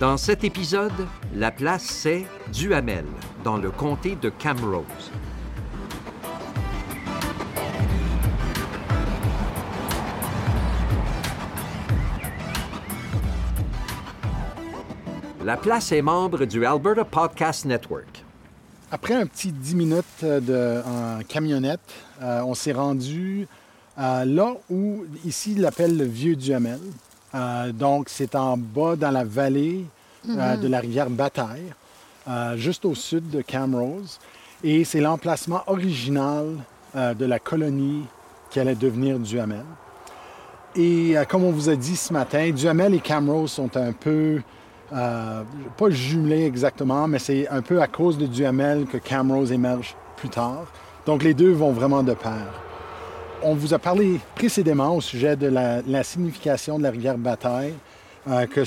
Dans cet épisode, la place c'est Duhamel, dans le comté de Camrose. La place est membre du Alberta Podcast Network. Après un petit 10 minutes de, en camionnette, euh, on s'est rendu euh, là où, ici, l'appelle le Vieux Duhamel. Euh, donc, c'est en bas dans la vallée de la rivière Bataille, juste au sud de Camrose. Et c'est l'emplacement original de la colonie qui allait devenir Duhamel. Et comme on vous a dit ce matin, Duhamel et Camrose sont un peu euh, pas jumelé exactement, mais c'est un peu à cause de Duhamel que Camrose émerge plus tard. Donc les deux vont vraiment de pair. On vous a parlé précédemment au sujet de la, signification de la rivière Bataille, euh, que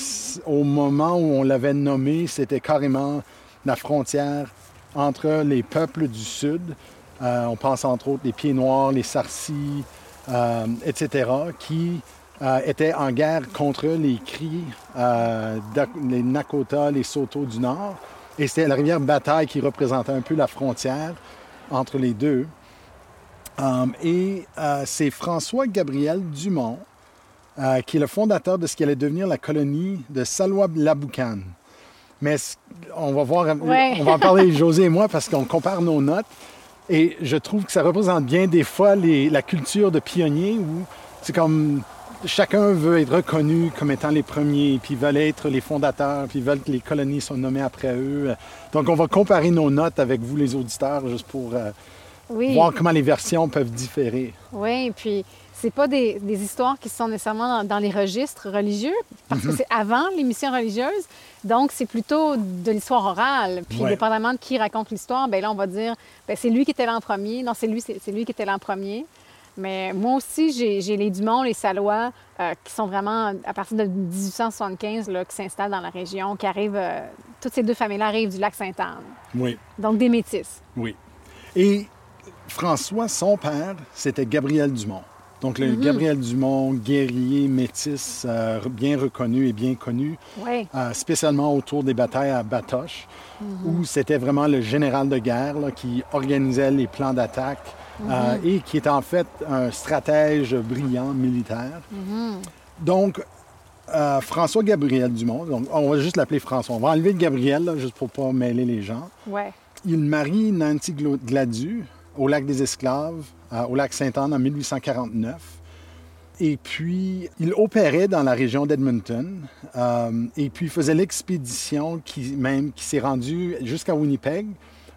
au moment où on l'avait nommée, c'était carrément la frontière entre les peuples du Sud. Euh, on pense entre autres les Pieds Noirs, les Sarcis, etc., qui euh, était en guerre contre les Cris, euh, les Nakota, les Soto du Nord. Et c'était la rivière Bataille qui représentait un peu la frontière entre les deux. Euh, et c'est François Gabriel Dumont qui est le fondateur de ce qui allait devenir la colonie de Salwa-Laboucan. Mais on va voir, on va en parler José et moi parce qu'on compare nos notes. Et je trouve que ça représente bien des fois la culture de pionnier où c'est comme chacun veut être reconnu comme étant les premiers, puis veulent être les fondateurs, puis veulent que les colonies soient nommées après eux. Donc, on va comparer nos notes avec vous, les auditeurs, juste pour euh, voir comment les versions peuvent différer. Oui, puis c'est pas des, histoires qui sont nécessairement dans, les registres religieux, parce que mhm. c'est avant les missions religieuses. Donc, c'est plutôt de l'histoire orale. Puis, dépendamment de qui raconte l'histoire, bien là, on va dire, ben, c'est lui qui était là en premier. Non, c'est lui, c'est lui qui était là en premier. Mais moi aussi, j'ai les Dumont, les Salois, euh, qui sont vraiment, à partir de 1875, là, qui s'installent dans la région, qui arrivent... Euh, toutes ces deux familles-là arrivent du lac Sainte-Anne. Oui. Donc, des métis. Oui. Et François, son père, c'était Gabriel Dumont. Donc, le mhm. Gabriel Dumont, guerrier, métis, euh, bien reconnu et bien connu, oui. spécialement autour des batailles à Batoche, mhm. où c'était vraiment le général de guerre qui organisait les plans d'attaque, euh, et qui est en fait un stratège brillant militaire. Donc, euh, François Gabriel Dumont, donc on va juste l'appeler François. On va enlever le Gabriel, juste pour ne pas mêler les gens. Ouais. Il marie Nancy Gladu au lac des Esclaves, euh, au lac Sainte-Anne en 1849. Et puis, il opérait dans la région d'Edmonton. et puis, il faisait l'expédition qui, même, qui s'est rendue jusqu'à Winnipeg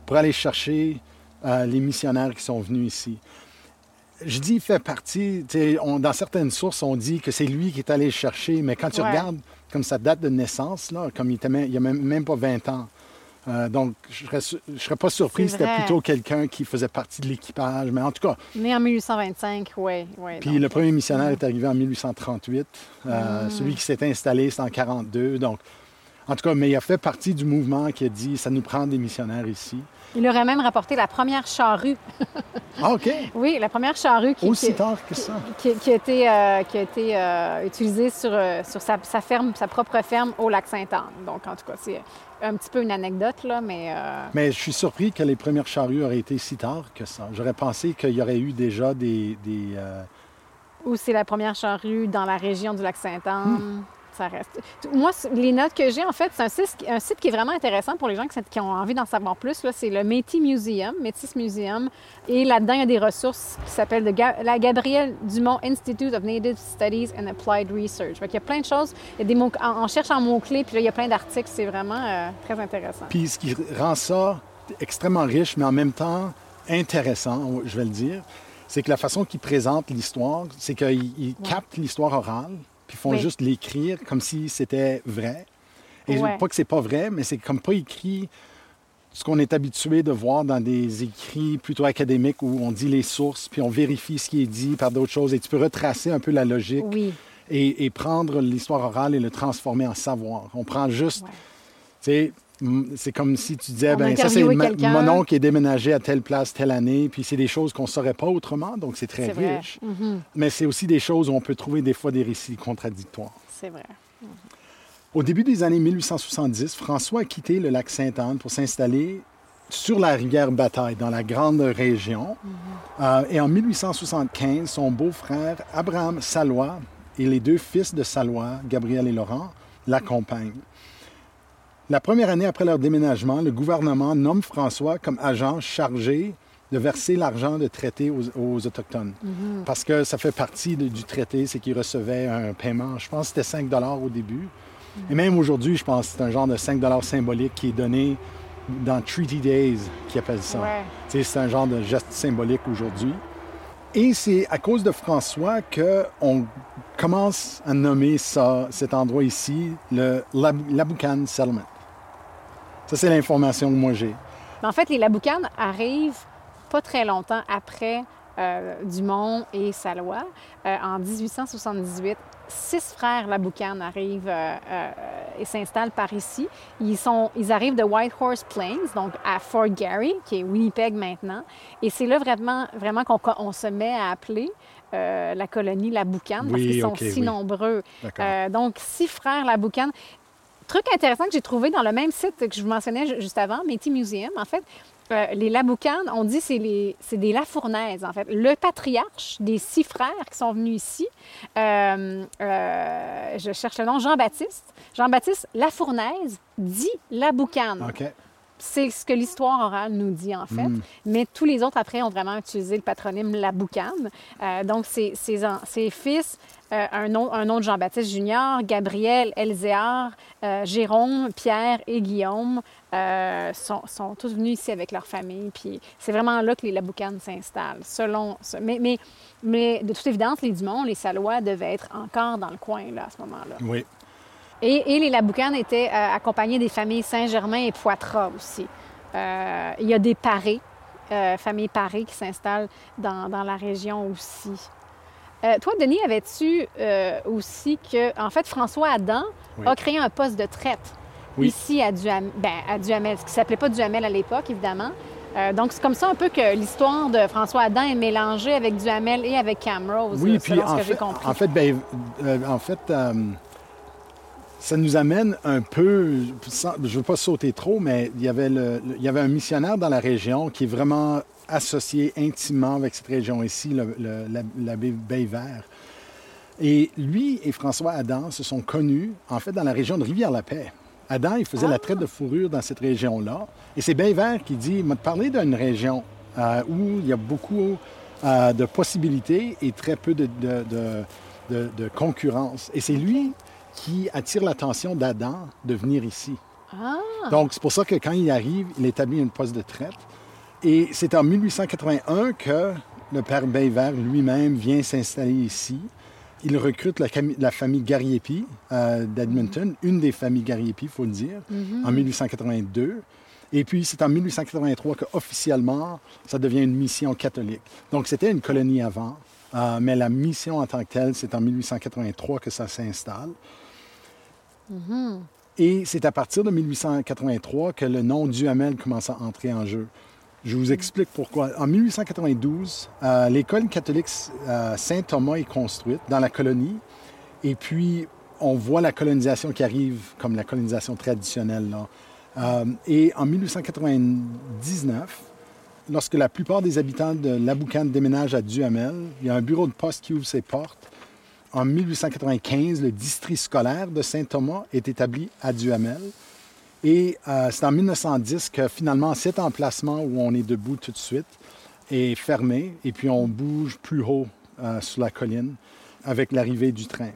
pour aller chercher les missionnaires qui sont venus ici. Je dis fait partie, on, dans certaines sources, on dit que c'est lui qui est allé chercher, mais quand tu regardes comme sa date de naissance, là, comme il, était il n'y a même, même, pas 20 ans, euh, donc, je ne serais, serais, pas surpris si c'était plutôt quelqu'un qui faisait partie de l'équipage. Mais en tout cas. Né en 1825, oui. Ouais, puis le premier missionnaire est arrivé en 1838. Euh, mm. Celui qui s'est installé, c'est en 42. Donc, en tout cas, mais il a fait partie du mouvement qui a dit ça nous prend des missionnaires ici. Il aurait même rapporté la première charrue. ah, OK. Oui, la première charrue qui, Aussi tard que ça. Qui, a été, euh, qui a été euh, utilisée sur, euh, sur sa, ferme, sa propre ferme au lac Sainte-Anne. Donc, en tout cas, c'est un petit peu une anecdote, là, mais... Mais je suis surpris que les premières charrues auraient été si tard que ça. J'aurais pensé qu'il y aurait eu déjà des... des Ou c'est la première charrue dans la région du lac Sainte-Anne. Hmm ça reste. Moi, les notes que j'ai, en fait, c'est un site, un site qui est vraiment intéressant pour les gens qui, ont envie d'en savoir plus. C'est le Métis Museum, Métis Museum. Et là-dedans, il y a des ressources qui s'appellent la Gabrielle Dumont Institute of Native Studies and Applied Research. il y a plein de choses. Il y a des mots, on, cherche en mots-clés, puis là, il y a plein d'articles. C'est vraiment euh, très intéressant. Puis ce qui rend ça extrêmement riche, mais en même temps intéressant, je vais le dire, c'est que la façon qu'il présente l'histoire, c'est qu'il capte l'histoire orale, puis font juste l'écrire comme si c'était vrai. Et pas que c'est pas vrai, mais c'est comme pas écrit ce qu'on est habitué de voir dans des écrits plutôt académiques où on dit les sources, puis on vérifie ce qui est dit par d'autres choses. Et tu peux retracer un peu la logique et, prendre l'histoire orale et le transformer en savoir. On prend juste, tu sais, c'est comme si tu disais, ben ça c'est mon oncle qui est déménagé à telle place telle année, puis c'est des choses qu'on ne saurait pas autrement, donc c'est très riche. Mm-hmm. Mais c'est aussi des choses où on peut trouver des fois des récits contradictoires. C'est vrai. Mm-hmm. Au début des années 1870, François a quitté le lac Sainte-Anne pour s'installer sur la rivière Bataille, dans la grande région. Euh, et en 1875, son beau-frère Abraham Salois et les deux fils de Salois, Gabriel et Laurent, l'accompagnent. La première année après leur déménagement, le gouvernement nomme François comme agent chargé de verser l'argent de traité aux, Autochtones. Parce que ça fait partie du traité, c'est qu'ils recevaient un paiement, je pense que c'était 5 au début. Et même aujourd'hui, je pense que c'est un genre de 5 symbolique qui est donné dans Treaty Days, qui appelle ça. C'est un genre de geste symbolique aujourd'hui. Et c'est à cause de François qu'on commence à nommer ça, cet endroit ici, le Laboucan Settlement. Ça, c'est l'information que moi j'ai. En fait, les Laboucan arrivent pas très longtemps après euh, Dumont et Salois. Euh, en 1878, six frères Laboucan arrivent euh, et s'installent par ici. Ils, sont, ils arrivent de Whitehorse Plains, donc à Fort Garry, qui est Winnipeg maintenant. Et c'est là vraiment, vraiment qu'on se met à appeler la colonie Laboucan parce qu'ils sont si nombreux. donc, six frères Laboucan. Truc intéressant que j'ai trouvé dans le même site que je vous mentionnais juste avant, Métis Museum, en fait, euh, les Laboucanes, on dit c'est c'est des Lafournaises, en fait. Le patriarche des six frères qui sont venus ici, euh, euh, je cherche le nom, Jean-Baptiste. Jean-Baptiste Lafournaise dit Laboucane. OK. C'est ce que l'histoire orale nous dit, en fait. Mm. Mais tous les autres, après, ont vraiment utilisé le patronyme Laboucane. donc, ses, fils, un, nom, un nom de Jean-Baptiste Junior, Gabriel, Elzéar, Jérôme, Pierre et Guillaume euh, sont, tous venus ici avec leur famille. Puis c'est vraiment là que les Laboucanes s'installent. Selon, mais, mais, mais de toute évidence, les Dumont, les Salois devaient être encore dans le coin là, à ce moment-là. Oui. Et, les Laboucanes étaient euh, accompagnés des familles Saint-Germain et Poitras aussi. Euh, il y a des Parés, familles Parés qui s'installent dans, la région aussi. toi, Denis, avais-tu aussi que, en fait, François Adam a créé un poste de traite ici à Duhamel, ben, à Duhamel, ce qui ne s'appelait pas Duhamel à l'époque, évidemment. Euh, donc, c'est comme ça un peu que l'histoire de François Adam est mélangée avec Duhamel et avec Camrose, oui, puis en, fait, en fait, ben, euh, en fait euh, ça nous amène un peu, je ne veux pas sauter trop, mais il y, avait le, il y avait un missionnaire dans la région qui est vraiment associé intimement avec cette région ici, l'abbé Bayvert. Et lui et François Adam se sont connus, en fait, dans la région de Rivière-la-Paix. Adam, il faisait la traite de fourrure dans cette région-là. Et c'est vert qui dit, m'a parlé d'une région euh, où il y a beaucoup euh, de possibilités et très peu de, concurrence. Et c'est lui qui attire l'attention d'Adam de venir ici. Ah. Donc, c'est pour ça que quand il arrive, il établit une poste de traite. Et c'est en 1881 que le père Bayvert lui-même vient s'installer ici il recrute la, famille Gariepi euh, d'Edmonton, une des familles Gariepi, il faut le dire, en 1882. Et puis, c'est en 1883 qu'officiellement, ça devient une mission catholique. Donc, c'était une colonie avant, euh, mais la mission en tant que telle, c'est en 1883 que ça s'installe. Et c'est à partir de 1883 que le nom Duhamel commence à entrer en jeu. Je vous explique pourquoi. En 1892, euh, l'école catholique euh, Saint-Thomas est construite dans la colonie. Et puis, on voit la colonisation qui arrive comme la colonisation traditionnelle. Euh, et en 1899, lorsque la plupart des habitants de Laboucan déménagent à Duhamel, il y a un bureau de poste qui ouvre ses portes. En 1895, le district scolaire de Saint-Thomas est établi à Duhamel. Et euh, c'est en 1910 que finalement cet emplacement où on est debout tout de suite est fermé et puis on bouge plus haut euh, sur la colline avec l'arrivée du train.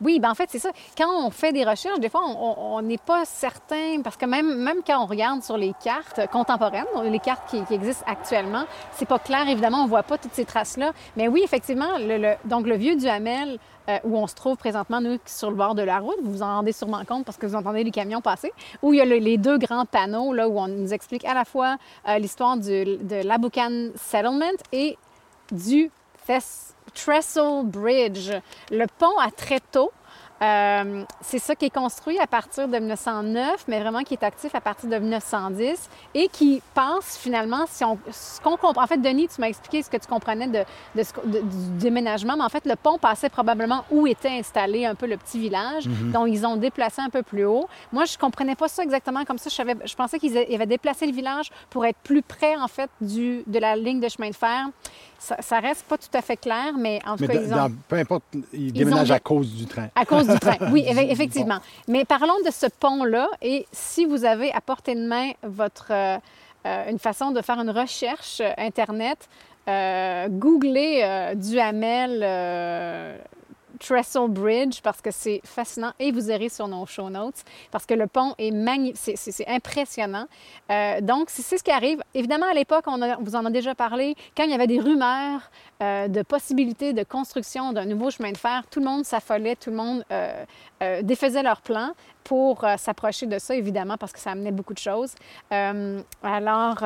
Oui, ben en fait, c'est ça. Quand on fait des recherches, des fois, on n'est pas certain, parce que même, même quand on regarde sur les cartes contemporaines, les cartes qui, existent actuellement, c'est pas clair, évidemment, on voit pas toutes ces traces-là. Mais oui, effectivement, le, donc le vieux Duhamel, euh, où on se trouve présentement, nous, sur le bord de la route, vous vous en rendez sûrement compte parce que vous entendez les camions passer, où il y a les deux grands panneaux, là, où on nous explique à la fois euh, l'histoire de l'Abucan Settlement et du Trestle Bridge, le pont à Tréteau. Euh, c'est ça qui est construit à partir de 1909, mais vraiment qui est actif à partir de 1910 et qui passe finalement, si on, ce qu'on comprend. En fait, Denis, tu m'as expliqué ce que tu comprenais de, du déménagement, mais en fait, le pont passait probablement où était installé un peu le petit village, mm-hmm. dont ils ont déplacé un peu plus haut. Moi, je comprenais pas ça exactement comme ça. Je, savais, je pensais qu'ils avaient déplacé le village pour être plus près, en fait, du, de la ligne de chemin de fer. Ça, ça, reste pas tout à fait clair, mais en tout cas, ils ont... peu importe, ils déménagent à cause du train. À cause du train, oui, effectivement. Mais parlons de ce pont-là, et si vous avez à portée de main votre, euh, euh, une façon de faire une recherche euh, Internet, googlez Duhamel Trestle Bridge parce que c'est fascinant et vous irez sur nos show notes parce que le pont est magnifique, c'est impressionnant. Euh, donc, c'est ce qui arrive. Évidemment, à l'époque, on, vous en a déjà parlé, quand il y avait des rumeurs euh, de possibilités de construction d'un nouveau chemin de fer, tout le monde s'affolait, tout le monde euh, défaisait leurs plans pour s'approcher de ça, évidemment, parce que ça amenait beaucoup de choses. alors,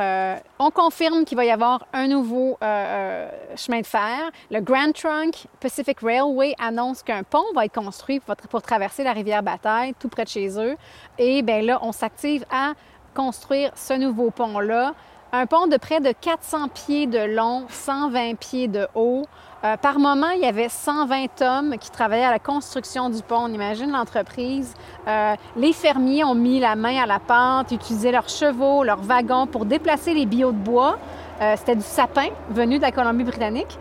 on confirme qu'il va y avoir un nouveau chemin de fer. Le Grand Trunk Pacific Railway annonce qu'un pont va être construit pour, pour, traverser la rivière Bataille, tout près de chez eux. Et bien là, on s'active à construire ce nouveau pont-là. Un pont de près de 400 pieds de long, 120 pieds de haut. Euh, par moment, il y avait 120 hommes qui travaillaient à la construction du pont. On imagine l'entreprise. Euh, les fermiers ont mis la main à la pente, utilisaient leurs chevaux, leurs wagons pour déplacer les billots de bois. Euh, c'était du sapin venu de la Colombie-Britannique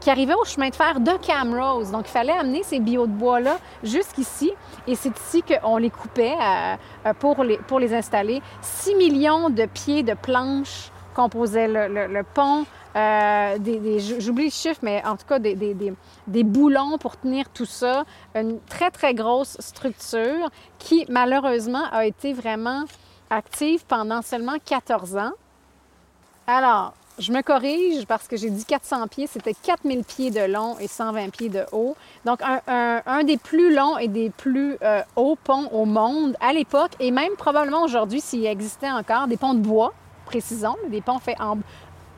qui arrivait au chemin de fer de Camrose. Donc, il fallait amener ces billots de bois-là jusqu'ici. Et c'est ici qu'on les coupait pour, les, pour les installer. 6 millions de pieds de planches composaient le pont. Euh, des, j'oublie le chiffre, mais en tout cas, des, des, boulons pour tenir tout ça. Une très, très grosse structure qui, malheureusement, a été vraiment active pendant seulement 14 ans. Alors, je me corrige parce que j'ai dit 400 pieds, c'était 4000 pieds de long et 120 pieds de haut. Donc, un, un, des plus longs et des plus euh, hauts ponts au monde à l'époque, et même probablement aujourd'hui, s'il existait encore, des ponts de bois, précisons, des ponts faits en,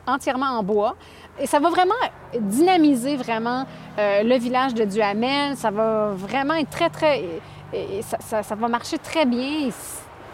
entièrement en bois. Et ça va vraiment dynamiser vraiment euh, le village de Duhamel. Ça va vraiment être très, très... Ça, va marcher très bien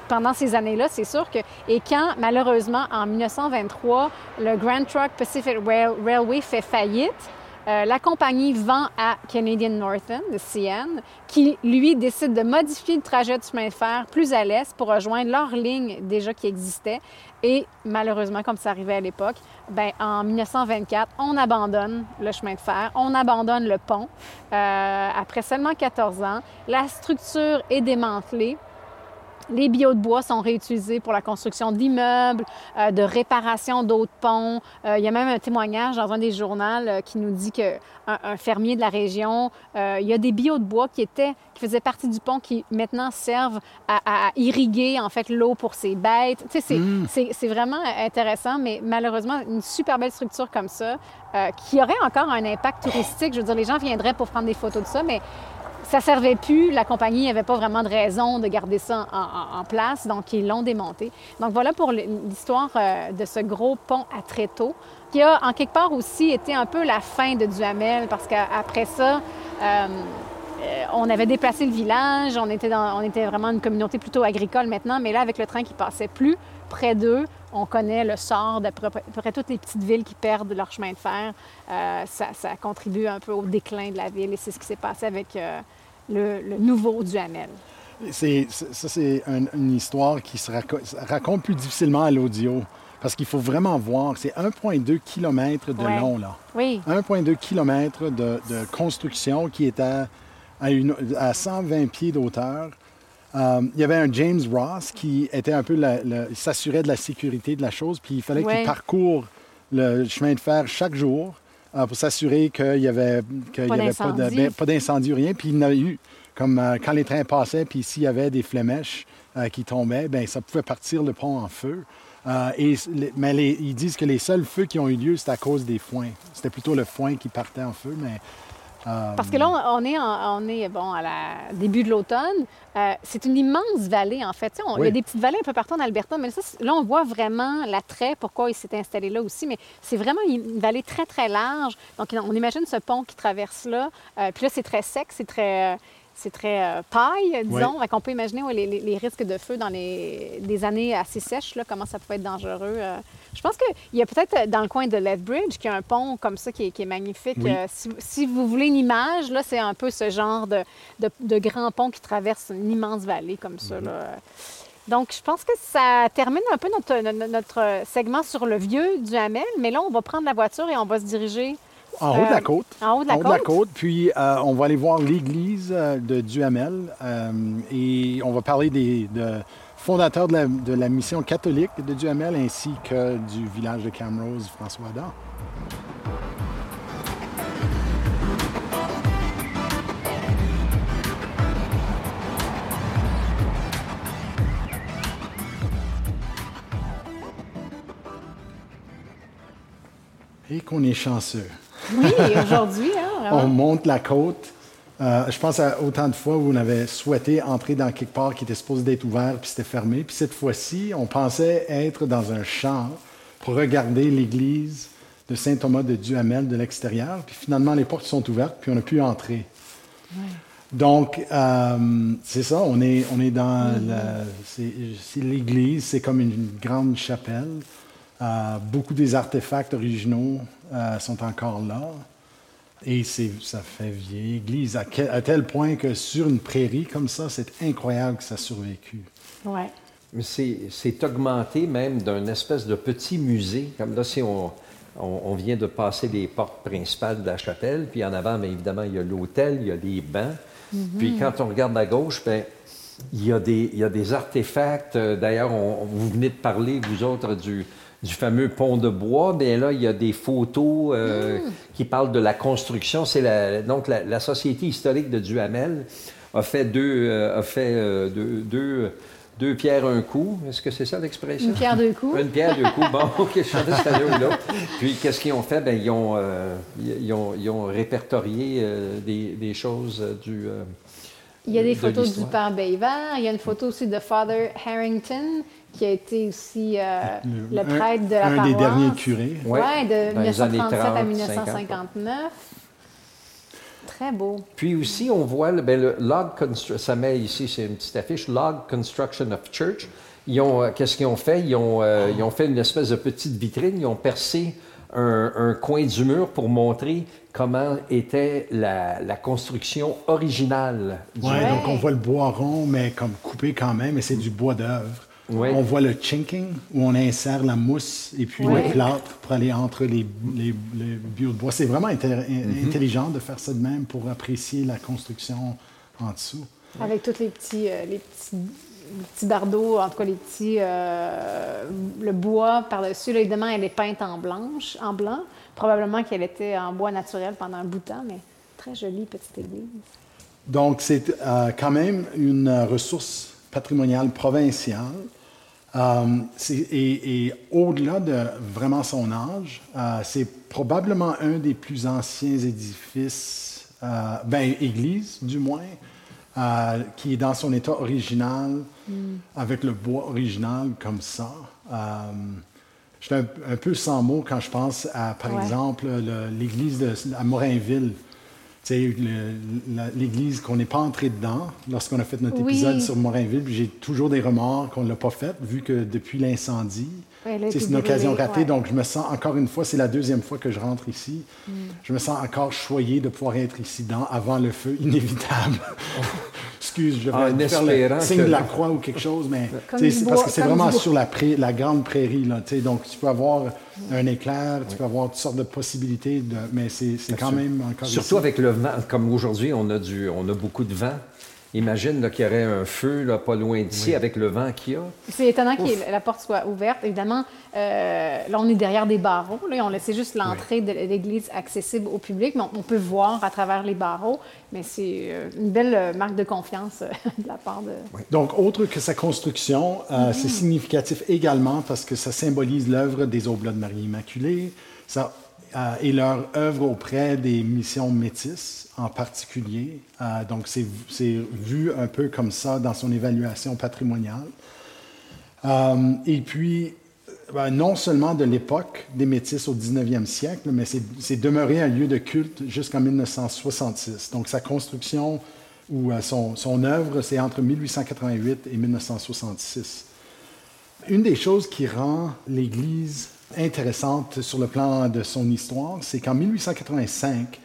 pendant ces années-là, c'est sûr. Et quand, malheureusement, en 1923, le Grand Trunk Pacific Railway fait faillite, euh, la compagnie vend à Canadian Northern, de CN, qui, lui, décide de modifier le trajet du chemin de fer plus à l'est pour rejoindre leur ligne déjà qui existait. Et malheureusement, comme ça arrivait à l'époque, ben, en 1924, on abandonne le chemin de fer, on abandonne le pont. Euh, après seulement 14 ans, la structure est démantelée. Les bio de bois sont réutilisés pour la construction d'immeubles, euh, de réparation d'autres ponts. Euh, il y a même un témoignage dans un des journaux euh, qui nous dit qu'un un fermier de la région, il y a des bio de bois qui étaient, qui faisaient partie du pont qui maintenant servent à, irriguer en fait l'eau pour ses bêtes. Tu sais, c'est vraiment intéressant, mais malheureusement une super belle structure comme ça qui aurait encore un impact touristique. Je veux dire, les gens viendraient pour prendre des photos de ça, mais ça servait plus. La compagnie n'avait pas vraiment de raison de garder ça en, place, donc ils l'ont démonté. Donc voilà pour l'histoire euh, de ce gros pont à Tréteau, qui a en quelque part aussi été un peu la fin de Duhamel, parce qu'après ça, euh, euh, on avait déplacé le village, on était, dans, vraiment une communauté plutôt agricole maintenant, mais là, avec le train qui passait plus près d'eux, on connaît le sort d'à peu, près toutes les petites villes qui perdent leur chemin de fer. ça, contribue un peu au déclin de la ville et c'est ce qui s'est passé avec le, nouveau Duhamel. C'est, ça, c'est une histoire qui se raconte, plus difficilement à l'audio. Parce qu'il faut vraiment voir, c'est 1,2 km de long, là. Oui. 1,2 km de, construction qui est à, à, 120 pieds d'auteur. Euh, il y avait un James Ross qui était un peu, il s'assurait de la sécurité de la chose, puis il fallait qu'il parcourt le chemin de fer chaque jour. Euh, pour s'assurer qu'il n'y avait, pas, avait ben, pas, d'incendie ou rien. Puis il y a eu, comme euh, quand les trains passaient, puis s'il y avait des flémèches euh, qui tombaient, bien, ça pouvait partir le pont en feu. et, mais ils disent que les seuls feux qui ont eu lieu, c'était à cause des foins. C'était plutôt le foin qui partait en feu, mais euh, Parce que là, on est, on est bon, à la début de l'automne. Euh, c'est une immense vallée, en fait. Il y a des petites vallées un peu partout en Alberta, mais là, on voit vraiment l'attrait, pourquoi il s'est installé là aussi. Mais c'est vraiment une vallée très, très large. Donc, on imagine ce pont qui traverse là. Euh, puis là, c'est très sec, c'est très c'est très euh, paille, disons. On peut imaginer les, risques de feu dans les des années assez sèches, là, comment ça peut être dangereux. Euh. Je pense qu'il y a peut-être dans le coin de Lethbridge, qui a un pont comme ça qui est, magnifique. Euh, si, vous voulez une image, là, c'est un peu ce genre de, de, grand pont qui traverse une immense vallée comme ça. Là. Donc, je pense que ça termine un peu notre, notre, segment sur le vieux du Hamel, mais là, on va prendre la voiture et on va se diriger en haut de la euh, côte. En haut de la, côte. Puis, euh, on va aller voir l'église euh, de Duhamel et on va parler des de la, de la, mission catholique de Duhamel ainsi que du village de Camrose, François Adam. Et qu'on est chanceux. Oui, aujourd'hui. Hein, on monte la côte. Euh, je pense à autant de fois où on avait souhaité entrer dans quelque part qui était supposé d'être ouvert puis c'était fermé. Puis cette fois-ci, on pensait être dans un champ pour regarder l'église de Saint Thomas de Duhamel de l'extérieur. Puis finalement, les portes sont ouvertes puis on a pu entrer. Donc, euh, c'est ça, on est, on est dans l'église, c'est comme une grande chapelle. Euh, beaucoup des artefacts originaux sont encore là. Et ça fait vieille église, à, tel point que sur une prairie comme ça, c'est incroyable que ça a survécu. Oui. Mais c'est augmenté même d'un espèce de petit musée. Comme là, si on, on, vient de passer les portes principales de la chapelle, puis en avant, bien évidemment, il y a l'hôtel, il y a les bancs. Mm-hmm. Puis quand on regarde à gauche, bien, il, y a des, il y a des artefacts. Euh, d'ailleurs, vous venez de parler, vous autres, du, du fameux pont de bois, bien là, il y a des photos euh, mm. qui parlent de la construction. C'est la, donc la, Société historique de Duhamel a fait deux, euh, a fait, euh, deux, deux, pierres un coup. Est-ce que c'est ça l'expression? Une pierre deux coups. Une pierre deux coups. Bon, OK, je chantais cette là Puis, qu'est-ce qu'ils ont fait? Bien, ils, ont, ils, ont, ils ont répertorié des, des, choses du... il y a des photos du père Bayver. Il y a une photo aussi de Father Harrington qui a été aussi euh, le, prêtre de la un paroisse. des derniers curés. Oui, ouais, de 1937 à 1959. Très beau. Puis aussi, on voit le, ben, le log ça met ici, c'est une petite affiche, Log Construction of Church. Ils ont, euh, qu'est-ce qu'ils ont fait? Ils ont, euh, ils ont fait une espèce de petite vitrine, ils ont percé un, un coin du mur pour montrer comment était la, la construction originale. Oui, donc on voit le bois rond, mais comme coupé quand même, et c'est du bois d'œuvre. On voit le chinking, où on insère la mousse et puis le plâtre pour aller entre les, les, de bois. C'est vraiment mm-hmm. intelligent de faire ça de même pour apprécier la construction en dessous. Avec tous les petits, euh, les petits, bardeaux, en tout cas les petits... Euh, le bois par-dessus, évidemment, elle est peinte en blanche, en blanc. Probablement qu'elle était en bois naturel pendant un bout de temps, mais très jolie petite église. Donc, c'est euh, quand même une ressource patrimoniale provinciale euh, et, au-delà de vraiment son âge, euh, c'est probablement un des plus anciens édifices, euh, ben, église du moins, qui est dans son état original, mm. avec le bois original comme ça. je suis un, peu sans mots quand je pense à, par exemple, l'église de, à Morinville, l'église qu'on n'est pas entré dedans lorsqu'on a fait notre épisode sur Morinville. J'ai toujours des remords qu'on ne l'a pas fait, vu que depuis l'incendie, c'est une occasion ratée. Donc, je me sens, encore une fois, c'est la deuxième fois que je rentre ici. Mm. Je me sens encore choyé de pouvoir être ici dedans avant le feu inévitable. Excuse, je vais le signe de la croix ou quelque chose, mais c'est parce que c'est vraiment sur la, la, grande prairie. Là, donc, tu peux avoir un éclair, tu peux avoir toutes sortes de possibilités, de, mais c'est quand même encore. Surtout avec le vent, comme aujourd'hui, on, a du, on a beaucoup de vent. Imagine qu'il y aurait un feu là, pas loin d'ici avec le vent qu'il y a. C'est étonnant que la porte soit ouverte. Évidemment, euh, là, on est derrière des barreaux. Là, on laissait juste l'entrée de l'église accessible au public, mais on, peut voir à travers les barreaux. Mais c'est euh, une belle euh, marque de confiance de la part de. Donc, autre que sa construction, mm-hmm. c'est significatif également parce que ça symbolise l'œuvre des Oblats de Marie Immaculée. Ça euh, et leur œuvre auprès des missions métisses en particulier. Euh, donc, c'est vu un peu comme ça dans son évaluation patrimoniale. Euh, et puis, ben, non seulement de l'époque des métis au 19e siècle, mais c'est demeuré un lieu de culte jusqu'en 1966. Donc, sa construction où son, son œuvre, c'est entre 1888 et 1966. Une des choses qui rend l'Église intéressante sur le plan de son histoire, c'est qu'en 1885,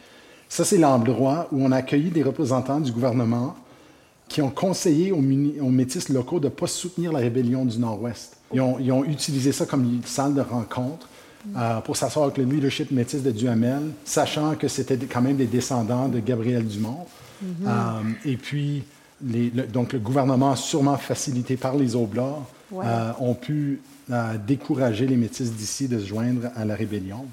ça c'est l'endroit où on a accueilli des représentants du gouvernement qui ont conseillé aux, métis locaux de ne pas soutenir la rébellion du Nord-Ouest. Ils ont, utilisé ça comme une salle de rencontre euh, pour s'asseoir avec le leadership métis de Duhamel, sachant que c'était quand même des descendants de Gabriel Dumont. Mm-hmm. Euh, et puis, donc le gouvernement, sûrement facilité par les Oblats, euh, ont pu décourager les métis d'ici de se joindre à la rébellion.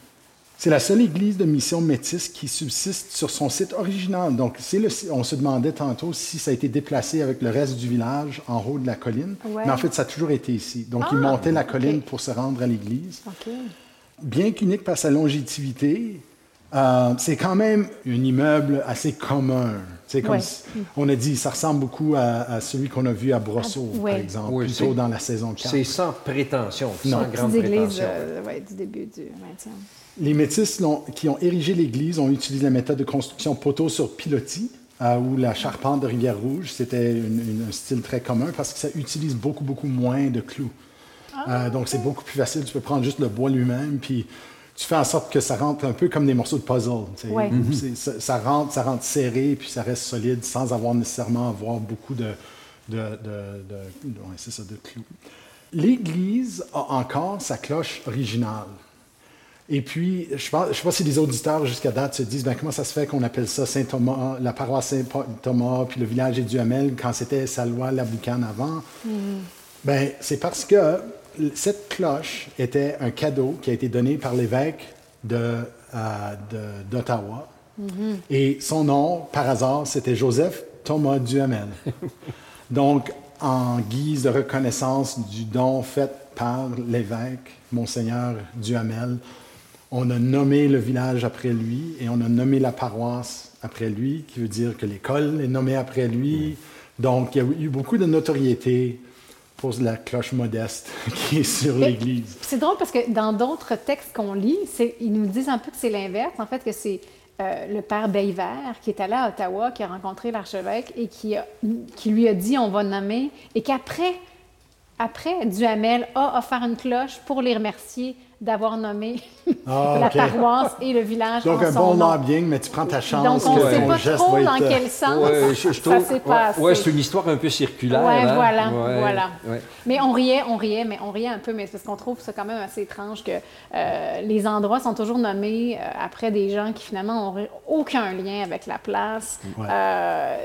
C'est la seule église de mission métisse qui subsiste sur son site original. Donc, le, on se demandait tantôt si ça a été déplacé avec le reste du village en haut de la colline. Mais en fait, ça a toujours été ici. Donc, ils ah, montaient la colline pour se rendre à l'église. Bien qu'unique par sa longévité, euh, c'est quand même un immeuble assez commun. C'est comme on a dit, ça ressemble beaucoup à, celui qu'on a vu à Brosseau, ah, par exemple, plutôt dans la saison 4. C'est sans prétention, sans grande prétention. Euh, du début du 20e. Les Métis qui ont érigé l'église ont utilisé la méthode de construction poteau sur pilotis, euh, ou la charpente de Rivière-Rouge. C'était un style très commun parce que ça utilise beaucoup, beaucoup moins de clous. Ah, euh, donc, c'est beaucoup plus facile. Tu peux prendre juste le bois lui-même, puis tu fais en sorte que ça rentre un peu comme des morceaux de puzzle. Mhm. ça, rentre, ça rentre serré, puis ça reste solide sans avoir nécessairement avoir beaucoup de, de, de, de clous. L'Église a encore sa cloche originale. Et puis, je ne sais pas si les auditeurs jusqu'à date se disent ben, comment ça se fait qu'on appelle ça Saint-Thomas, la paroisse Saint-Thomas, puis le village du Duhamel, quand c'était Salois, la Boucane avant? Mm. Ben, c'est parce que cette cloche était un cadeau qui a été donné par l'évêque d'Ottawa. De, mm-hmm. Et son nom, par hasard, c'était Joseph Thomas Duhamel. Donc, en guise de reconnaissance du don fait par l'évêque, Monseigneur Duhamel, on a nommé le village après lui et on a nommé la paroisse après lui, qui veut dire que l'école est nommée après lui. Donc, il y a eu beaucoup de notoriété pour la cloche modeste qui est sur l'Église. C'est drôle parce que dans d'autres textes qu'on lit, ils nous disent un peu que c'est l'inverse, en fait, que c'est euh, le père Bayvert qui est allé à Ottawa, qui a rencontré l'archevêque et qui, qui lui a dit on va nommer, et qu'après, après, Duhamel a offert une cloche pour les remercier d'avoir nommé ah, la paroisse et le village. Donc, un bon lobbying, mais tu prends ta chance. Donc, on ne sait pas trop dans quel sens ça s'est passé. Oui, c'est une histoire un peu circulaire. Oui, hein? voilà. voilà. Mais on riait, on riait, mais on riait un peu, mais parce qu'on trouve ça quand même assez étrange que euh, les endroits sont toujours nommés euh, après des gens qui finalement n'ont aucun lien avec la place. Euh,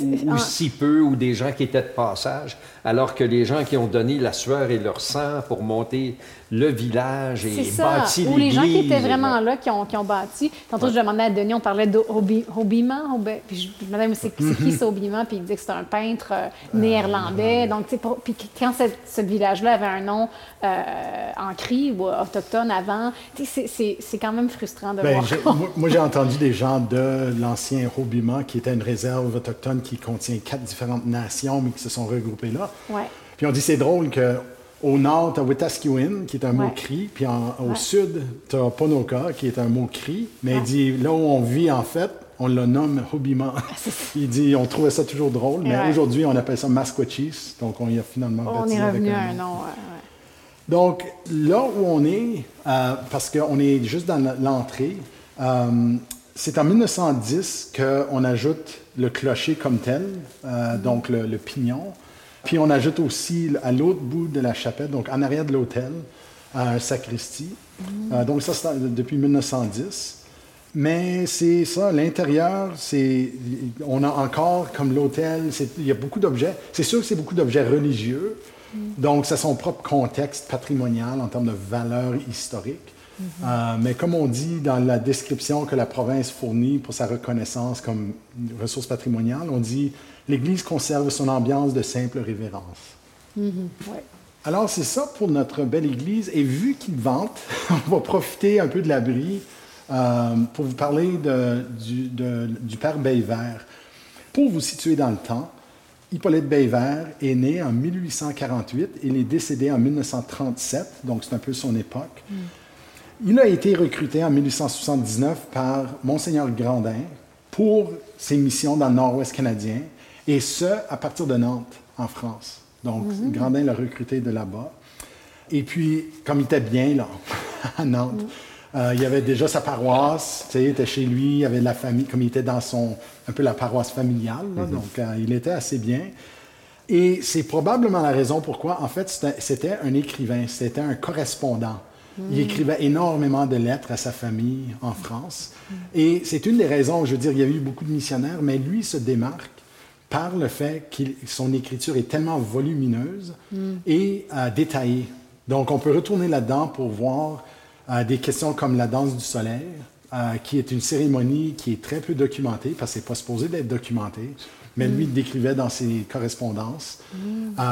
ou, si peu, ou des gens qui étaient de passage, alors que les gens qui ont donné la sueur et leur sang pour monter le village et bâti Ou les gens qui étaient vraiment là, qui ont, qui ont bâti. Tantôt, je demandais à Denis, on parlait d'Obiman. Puis je me demandais, c'est qui mhm. ce Obiman? Puis il disait que c'était un peintre euh, néerlandais. Donc, puis quand ce village-là avait un nom euh, en cri ou autochtone avant, c'est quand même frustrant de ben, voir. moi, j'ai entendu des gens de l'ancien Robiman, qui était une réserve autochtone qui contient quatre différentes nations, mais qui se sont regroupées là. Puis on dit c'est drôle que au nord, tu as Wetaskiwin, qui est un mot cri, puis au sud, tu as Ponoka, qui est un mot cri. Mais il dit, là où on vit, en fait, on le nomme Hobima. il dit, on trouvait ça toujours drôle, mais aujourd'hui, on appelle ça Masquachis. Donc, on y a finalement On est revenu à un nom. Donc, là où on est, euh, parce qu'on est juste dans l'entrée, euh, c'est en 1910 qu'on ajoute le clocher comme tel, euh, donc le pignon. Puis on ajoute aussi à l'autre bout de la chapelle, donc en arrière de l'hôtel, un sacristie. Euh, donc ça, c'est depuis 1910. Mais c'est ça, l'intérieur, c'est, on a encore comme l'hôtel, il y a beaucoup d'objets. C'est sûr que c'est beaucoup d'objets religieux, donc ça a son propre contexte patrimonial en termes de valeur historique. Euh, mais comme on dit dans la description que la province fournit pour sa reconnaissance comme ressource patrimoniale, on dit l'Église conserve son ambiance de simple révérence. Mm-hmm. Alors, c'est ça pour notre belle Église. Et vu qu'il vente, on va profiter un peu de l'abri euh, pour vous parler du, du, père Bayvert. Pour vous situer dans le temps, Hippolyte Bayvert est né en 1848. Il est décédé en 1937, donc c'est un peu son époque. Mm. Il a été recruté en 1879 par Monseigneur Grandin pour ses missions dans le nord-ouest canadien, et ce, à partir de Nantes, en France. Donc, Mhm. Grandin l'a recruté de là-bas. Et puis, comme il était bien là, à Nantes, Mhm. euh, il avait déjà sa paroisse, tu sais, il était chez lui, il avait la famille, comme il était dans son, un peu la paroisse familiale, là, donc euh, il était assez bien. Et c'est probablement la raison pourquoi, en fait, c'était un écrivain, c'était un correspondant. Il écrivait énormément de lettres à sa famille en France. Et c'est une des raisons, je veux dire, il y a eu beaucoup de missionnaires, mais lui se démarque par le fait que son écriture est tellement volumineuse et euh, détaillée. Donc, on peut retourner là-dedans pour voir euh, des questions comme la danse du soleil, euh, qui est une cérémonie qui est très peu documentée, parce que c'est pas supposé d'être documenté, mais lui il décrivait dans ses correspondances. Euh,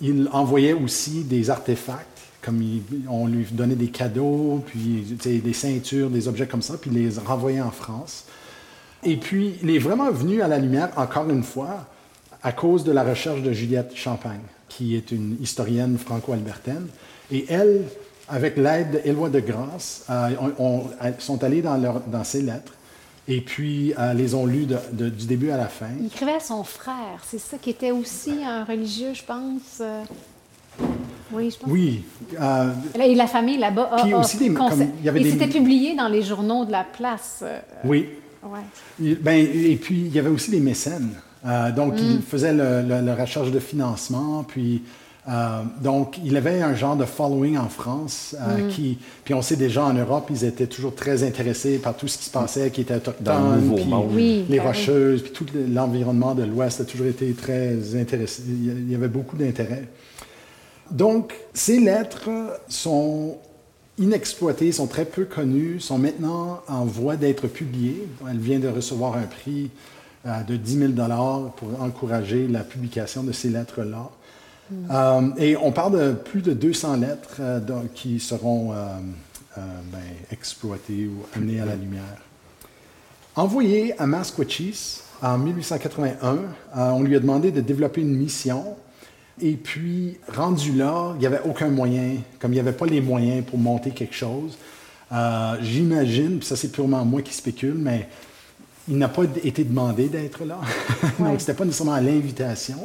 il envoyait aussi des artefacts, comme on lui donnait des cadeaux, puis des ceintures, des objets comme ça, puis les renvoyait en France. Et puis, il est vraiment venu à la lumière, encore une fois, à cause de la recherche de Juliette Champagne, qui est une historienne franco-albertaine. Et elle, avec l'aide d'Éloi de Grasse, euh, sont allées dans, leur- dans ses lettres et puis euh, les ont lues de- de- du début à la fin. Il écrivait à son frère, c'est ça, qui était aussi un religieux, je pense. Euh, Oui, je pense. Oui, euh, Et la famille là-bas a, Puis a aussi des- comme il y avait Et des- c'était publié dans les journaux de la place. euh, oui. ouais. Il- Ben, et puis, il y avait aussi des mécènes. Euh, donc, il faisait le, le- la recherche de financement. Puis, euh, donc, il avait un genre de following en France. euh, qui, puis, on sait déjà en Europe, ils étaient toujours très intéressés par tout ce qui se passait, qui était autochtone. Dans le Nouveau puis Monde. Oui, les ben. Rocheuses, puis tout l'environnement de l'Ouest a toujours été très intéressé. Il y a- il y avait beaucoup d'intérêt. Donc, ces lettres sont inexploitées, sont très peu connues, sont maintenant en voie d'être publiées. Elle vient de recevoir un prix euh, de 10 000 pour encourager la publication de ces lettres-là. Euh, et on parle de plus de 200 lettres euh, qui seront euh, ben, exploitées ou amenées à la lumière. Envoyé à Masquachis en 1881, euh, on lui a demandé de développer une mission. Et puis, rendu là, il n'y avait aucun moyen, comme il n'y avait pas les moyens pour monter quelque chose. euh, J'imagine, puis ça c'est purement moi qui spécule, mais il n'a pas été demandé d'être là. Ouais. Donc, ce n'était pas nécessairement à l'invitation.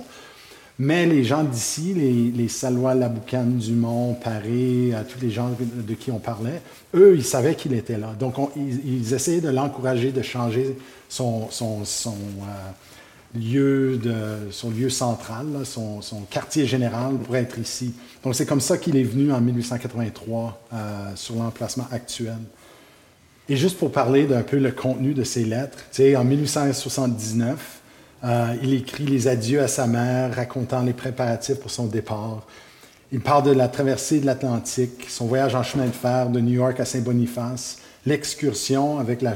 Mais les gens d'ici, les, les Salois, Laboucan, Dumont, Paré, euh, tous les gens de, de qui on parlait, eux, ils savaient qu'il était là. Donc, on- ils, ils essayaient de l'encourager de changer son, son, son, euh, lieu, de, son lieu central, son, quartier général pour être ici. Donc, c'est comme ça qu'il est venu en 1883 euh, sur l'emplacement actuel. Et juste pour parler d'un peu le contenu de ses lettres, en 1879, euh, il écrit les adieux à sa mère, racontant les préparatifs pour son départ. Il parle de la traversée de l'Atlantique, son voyage en chemin de fer de New York à Saint-Boniface, l'excursion avec la,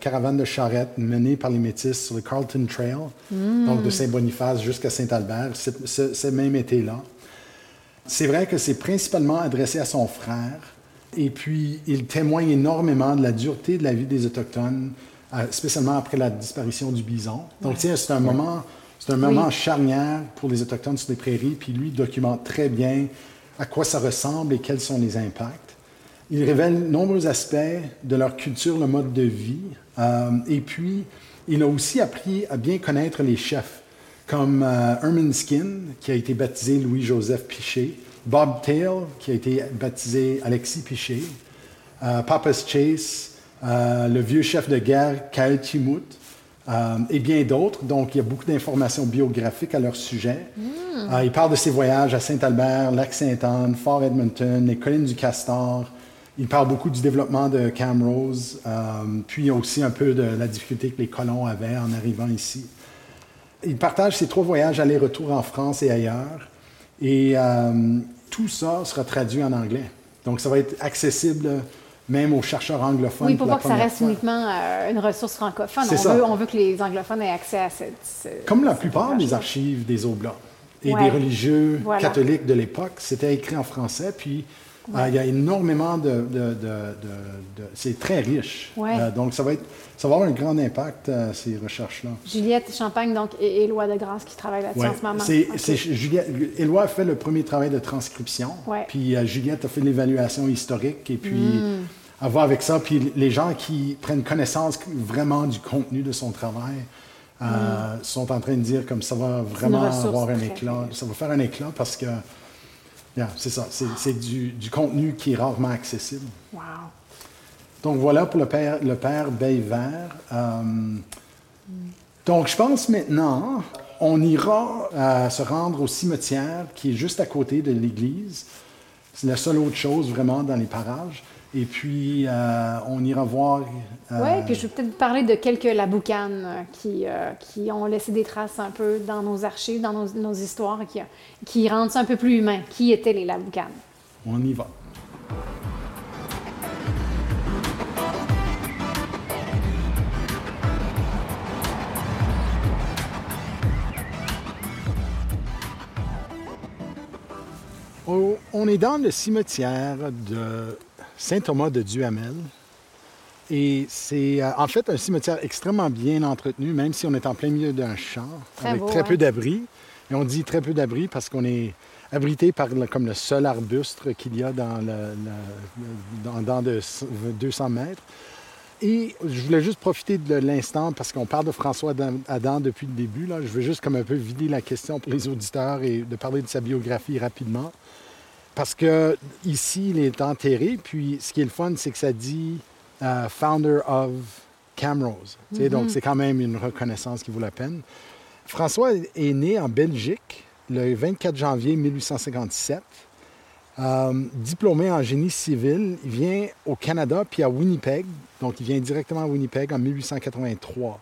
caravane de charrettes menée par les Métis sur le Carlton Trail, donc de Saint-Boniface jusqu'à Saint-Albert, ce, même été-là. C'est vrai que c'est principalement adressé à son frère, et puis il témoigne énormément de la dureté de la vie des Autochtones, euh, spécialement après la disparition du bison. Donc, tiens, c'est un moment, c'est un moment Oui. charnière pour les Autochtones sur les prairies, puis lui documente très bien à quoi ça ressemble et quels sont les impacts. Il révèle nombreux aspects de leur culture, le mode de vie, euh, et puis il a aussi appris à bien connaître les chefs, comme euh, Herman Skin, qui a été baptisé Louis-Joseph Piché, Bob Tail, qui a été baptisé Alexis Piché, euh, Papa's Chase, euh, le vieux chef de guerre Kyle Chimout, euh, et bien d'autres. Donc, il y a beaucoup d'informations biographiques à leur sujet. Euh, il parle de ses voyages à Saint-Albert, Lac-Sainte-Anne, Fort Edmonton, les collines du Castor. Il parle beaucoup du développement de Camrose, euh, puis aussi un peu de la difficulté que les colons avaient en arrivant ici. Il partage ses trois voyages aller-retour en France et ailleurs. Et euh, tout ça sera traduit en anglais. Donc, ça va être accessible même aux chercheurs anglophones. Oui, pour la pas que ça reste fois. uniquement euh, une ressource francophone. On ça. veut, on veut que les anglophones aient accès à cette. ce- Comme la plupart des archives des Oblats et Ouais. des religieux Voilà. catholiques de l'époque, c'était écrit en français. Puis euh, il y a énormément de. c'est très riche. Ouais. Euh, donc ça va, être, ça va avoir un grand impact, euh, ces recherches-là. Juliette Champagne donc, et Éloi de Grasse qui travaillent là-dessus Ouais. en ce moment. C'est, Ok. c'est Juliette, Éloi a fait le premier travail de transcription, puis Juliette a fait l'évaluation historique, et puis à voir avec ça. Puis les gens qui prennent connaissance vraiment du contenu de son travail euh, mm. sont en train de dire comme ça va vraiment avoir un éclat. Ça va faire un éclat parce que c'est ça, c'est du, du, contenu qui est rarement accessible. Wow. Donc voilà pour le père, le père Bayvert. Euh, donc je pense maintenant, on ira euh, se rendre au cimetière qui est juste à côté de l'église. C'est la seule autre chose vraiment dans les parages. Et puis, euh, on ira voir. Euh, oui, puis je vais peut-être parler de quelques laboucanes euh, qui, qui ont laissé des traces un peu dans nos archives, dans nos, nos histoires, qui, qui rendent ça un peu plus humain. Qui étaient les laboucanes? On y va. On est dans le cimetière de Saint-Thomas de Duhamel. Et c'est euh, en fait un cimetière extrêmement bien entretenu, même si on est en plein milieu d'un champ, avec très peu d'abris. Et on dit très peu d'abris parce qu'on est abrité par le, comme le seul arbuste qu'il y a dans, le, dans, de 200 mètres. Et je voulais juste profiter de l'instant parce qu'on parle de François Adam depuis le début. Là. Je veux juste comme un peu vider la question pour les auditeurs et de parler de sa biographie rapidement. Parce que ici, il est enterré, puis ce qui est le fun, c'est que ça dit euh, Founder of Camrose. Donc, mhm. c'est quand même une reconnaissance qui vaut la peine. François est né en Belgique le 24 janvier 1857. Euh, diplômé en génie civil, il vient au Canada puis à Winnipeg. Donc, il vient directement à Winnipeg en 1883.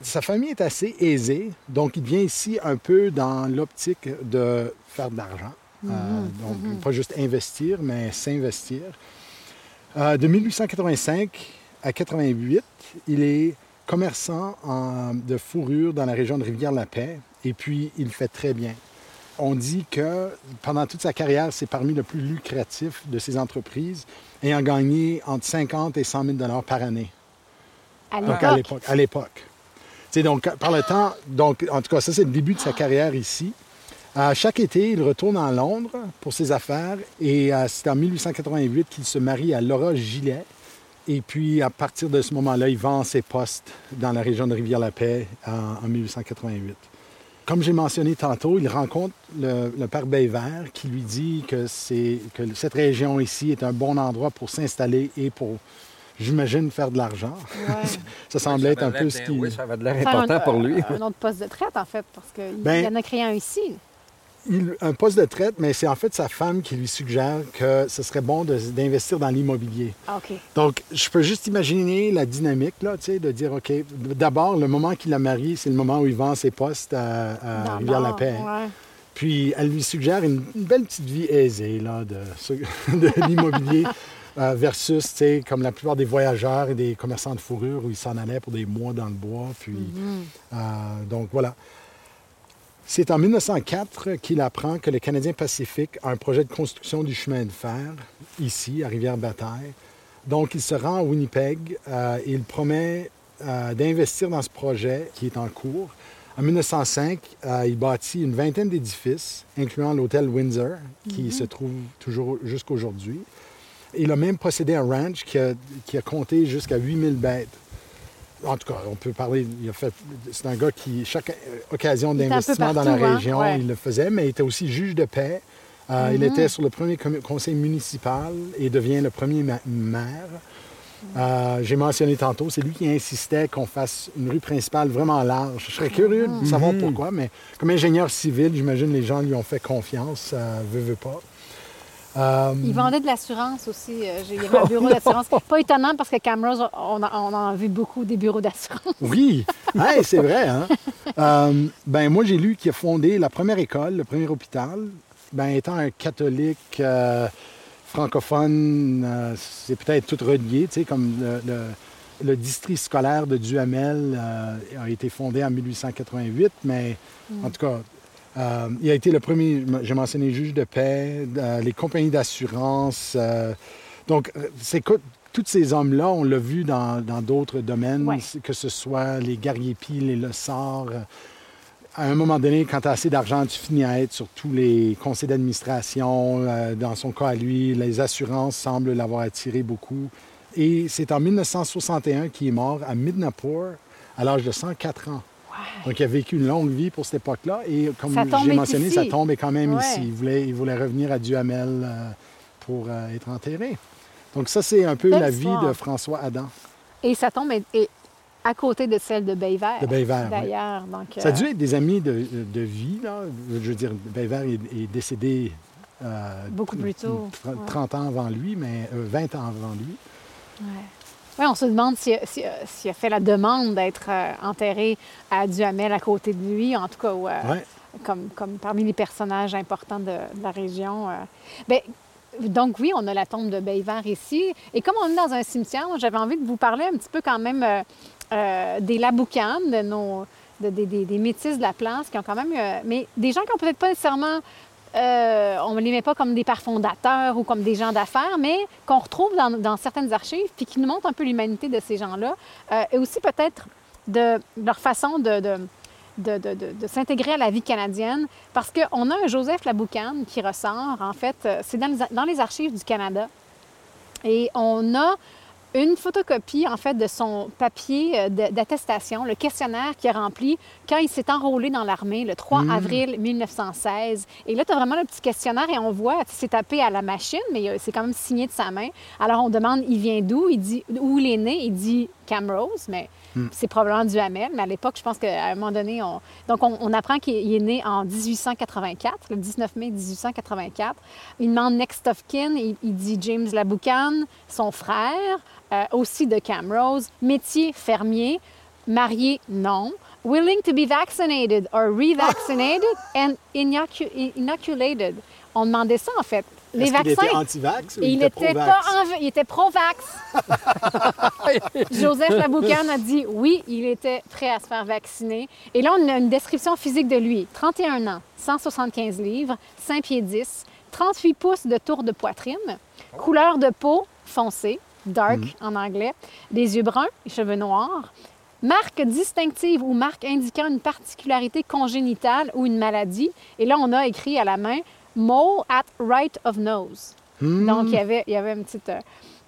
Sa famille est assez aisée, donc il vient ici un peu dans l'optique de faire de l'argent. Euh, mhm. donc, mhm. pas juste investir, mais s'investir. Euh, de 1885 à 88, il est commerçant de fourrure dans la région de Rivière-la-Paix et puis il fait très bien. On dit que pendant toute sa carrière, c'est parmi le plus lucratif de ses entreprises, ayant gagné entre 50 et 100 000 dollars par année. À l'époque? À l'époque. Donc, par le temps, donc, en tout cas, ça, c'est le début de sa carrière ici chaque été, il retourne à Londres pour ses affaires et euh, c'est en 1888 qu'il se marie à Laura Gillet. Et puis, à partir de ce moment-là, il vend ses postes dans la région de Rivière-la-Paix en, 1888. Comme j'ai mentionné tantôt, il rencontre le, père Bayvert qui lui dit que, que cette région ici est un bon endroit pour s'installer et pour, j'imagine, faire de l'argent. ça semblait être un peu ce qui... Oui, ça avait de l'air important pour lui. Un autre poste de traite, en fait, parce qu'il ben, y en a créé un ici un poste de traite, mais c'est en fait sa femme qui lui suggère que ce serait bon d'investir dans l'immobilier. Ah, Donc, je peux juste imaginer la dynamique, là, tu sais, de dire, OK, d'abord, le moment qu'il la marie, c'est le moment où il vend ses postes à, Rivière-la-Paix. Puis, elle lui suggère une, belle petite vie aisée, là, de, l'immobilier. Euh, versus, tu sais, comme la plupart des voyageurs et des commerçants de fourrure où ils s'en allaient pour des mois dans le bois. Puis, mm-hmm. euh, donc voilà. C'est en 1904 qu'il apprend que le Canadien Pacifique a un projet de construction du chemin de fer ici, à Rivière-Bataille. Donc, il se rend à Winnipeg euh, et il promet euh, d'investir dans ce projet qui est en cours. En 1905, euh, il bâtit une vingtaine d'édifices, incluant l'hôtel Windsor, qui mm-hmm. se trouve toujours jusqu'aujourd'hui. Il a même possédé un ranch qui a, qui a compté jusqu'à 8000 bêtes en tout cas, on peut parler. c'est un gars qui, chaque occasion d'investissement dans la hein? région, il le faisait, mais il était aussi juge de paix. Euh, il mm-hmm. était sur le premier conseil municipal et devient le premier maire. Euh, j'ai mentionné tantôt, c'est lui qui insistait qu'on fasse une rue principale vraiment large. Je serais curieux de savoir mm-hmm. pourquoi, mais comme ingénieur civil, j'imagine les gens lui ont fait confiance, euh, veut, veut pas. Euh, il vendait de l'assurance aussi. Euh, il y avait un bureau d'assurance. Pas étonnant parce que Camrose, on, en a vu beaucoup des bureaux d'assurance. oui, c'est vrai. Hein? Euh, ben, moi, j'ai lu qu'il a fondé la première école, le premier hôpital. Ben, étant un catholique francophone, c'est peut-être tout relié, tu sais, comme le, district scolaire de Duhamel a été fondé en 1888, mais en tout cas, euh, il a été le premier, j'ai mentionné, juge de paix, euh, les compagnies d'assurance. Euh, donc, c'est tous ces hommes-là, on l'a vu dans d'autres domaines, que ce soit les piles, les leçards. À un moment donné, quand tu as assez d'argent, tu finis à être sur tous les conseils d'administration. dans son cas à lui, les assurances semblent l'avoir attiré beaucoup. Et c'est en 1961 qu'il est mort à Midnapore à l'âge de 104 ans. Donc, il a vécu une longue vie pour cette époque-là. Et comme j'ai mentionné, sa tombe est quand même Ouais. ici. Il voulait, il voulait revenir à Duhamel euh, pour euh, être enterré. Donc, ça, c'est un peu Belle la histoire. vie de François Adam. Et sa tombe est, est à côté de celle de Bayvert. De Bayvert, oui. D'ailleurs. Ça a euh, dû être des amis de, de vie, là. Je veux dire, Bévert est, est décédé Beaucoup plus tôt, tr- ouais. 30 ans avant lui, mais euh, 20 ans avant lui. Oui, on se demande s'il a, s'il a- s'il a fait la demande d'être euh, enterré à Duhamel à côté de lui, en tout cas, ou, euh, Ouais. comme, comme parmi les personnages importants de, de la région. euh. Ben, donc oui, on a la tombe de Bayvert ici. Et comme on est dans un cimetière, j'avais envie de vous parler un petit peu quand même euh, euh, des Laboucanes, de nos, de- des- des- des métis de la place, qui ont quand même... euh, mais des gens qui n'ont peut-être pas nécessairement... euh, on ne les met pas comme des pères fondateurs ou comme des gens d'affaires, mais qu'on retrouve dans, certaines archives, puis qui nous montrent un peu l'humanité de ces gens-là, euh, et aussi peut-être de leur façon de, s'intégrer à la vie canadienne, parce qu'on a un Joseph Laboucane qui ressort, en fait, euh, c'est dans dans les archives du Canada, et on a une photocopie, en fait, de son papier euh, d'attestation, le questionnaire qu'il a rempli quand il s'est enrôlé dans l'armée le 3 avril 1916. Et là, tu as vraiment le petit questionnaire et on voit, c'est tapé à la machine, mais euh, c'est quand même signé de sa main. Alors, on demande, il vient d'où? Il dit, où il est né? Il dit Camrose, mais c'est probablement du Hamel. Mais à l'époque, je pense qu'à un moment donné, on... Donc, on, on apprend qu'il est né en 1884, le 19 mai 1884. Il demande next of kin, il, il dit James Laboucan, son frère, euh, aussi de Camrose, métier fermier, marié, non. Willing to be vaccinated or revaccinated and inocu- inoculated. On demandait ça, en fait. Les vaccins. était anti-vax ou il était était pro-vax? pas en- il était pro-vax. Joseph Laboucan a dit oui, il était prêt à se faire vacciner. Et là, on a une description physique de lui. 31 ans, 175 livres, 5 pieds 10, 38 pouces de tour de poitrine, couleur de peau foncée, dark en anglais, des yeux bruns, les cheveux noirs, marque distinctive ou marque indiquant une particularité congénitale ou une maladie. Et là, on a écrit à la main mole at right of nose. Donc, il y avait, il y avait une petite, euh,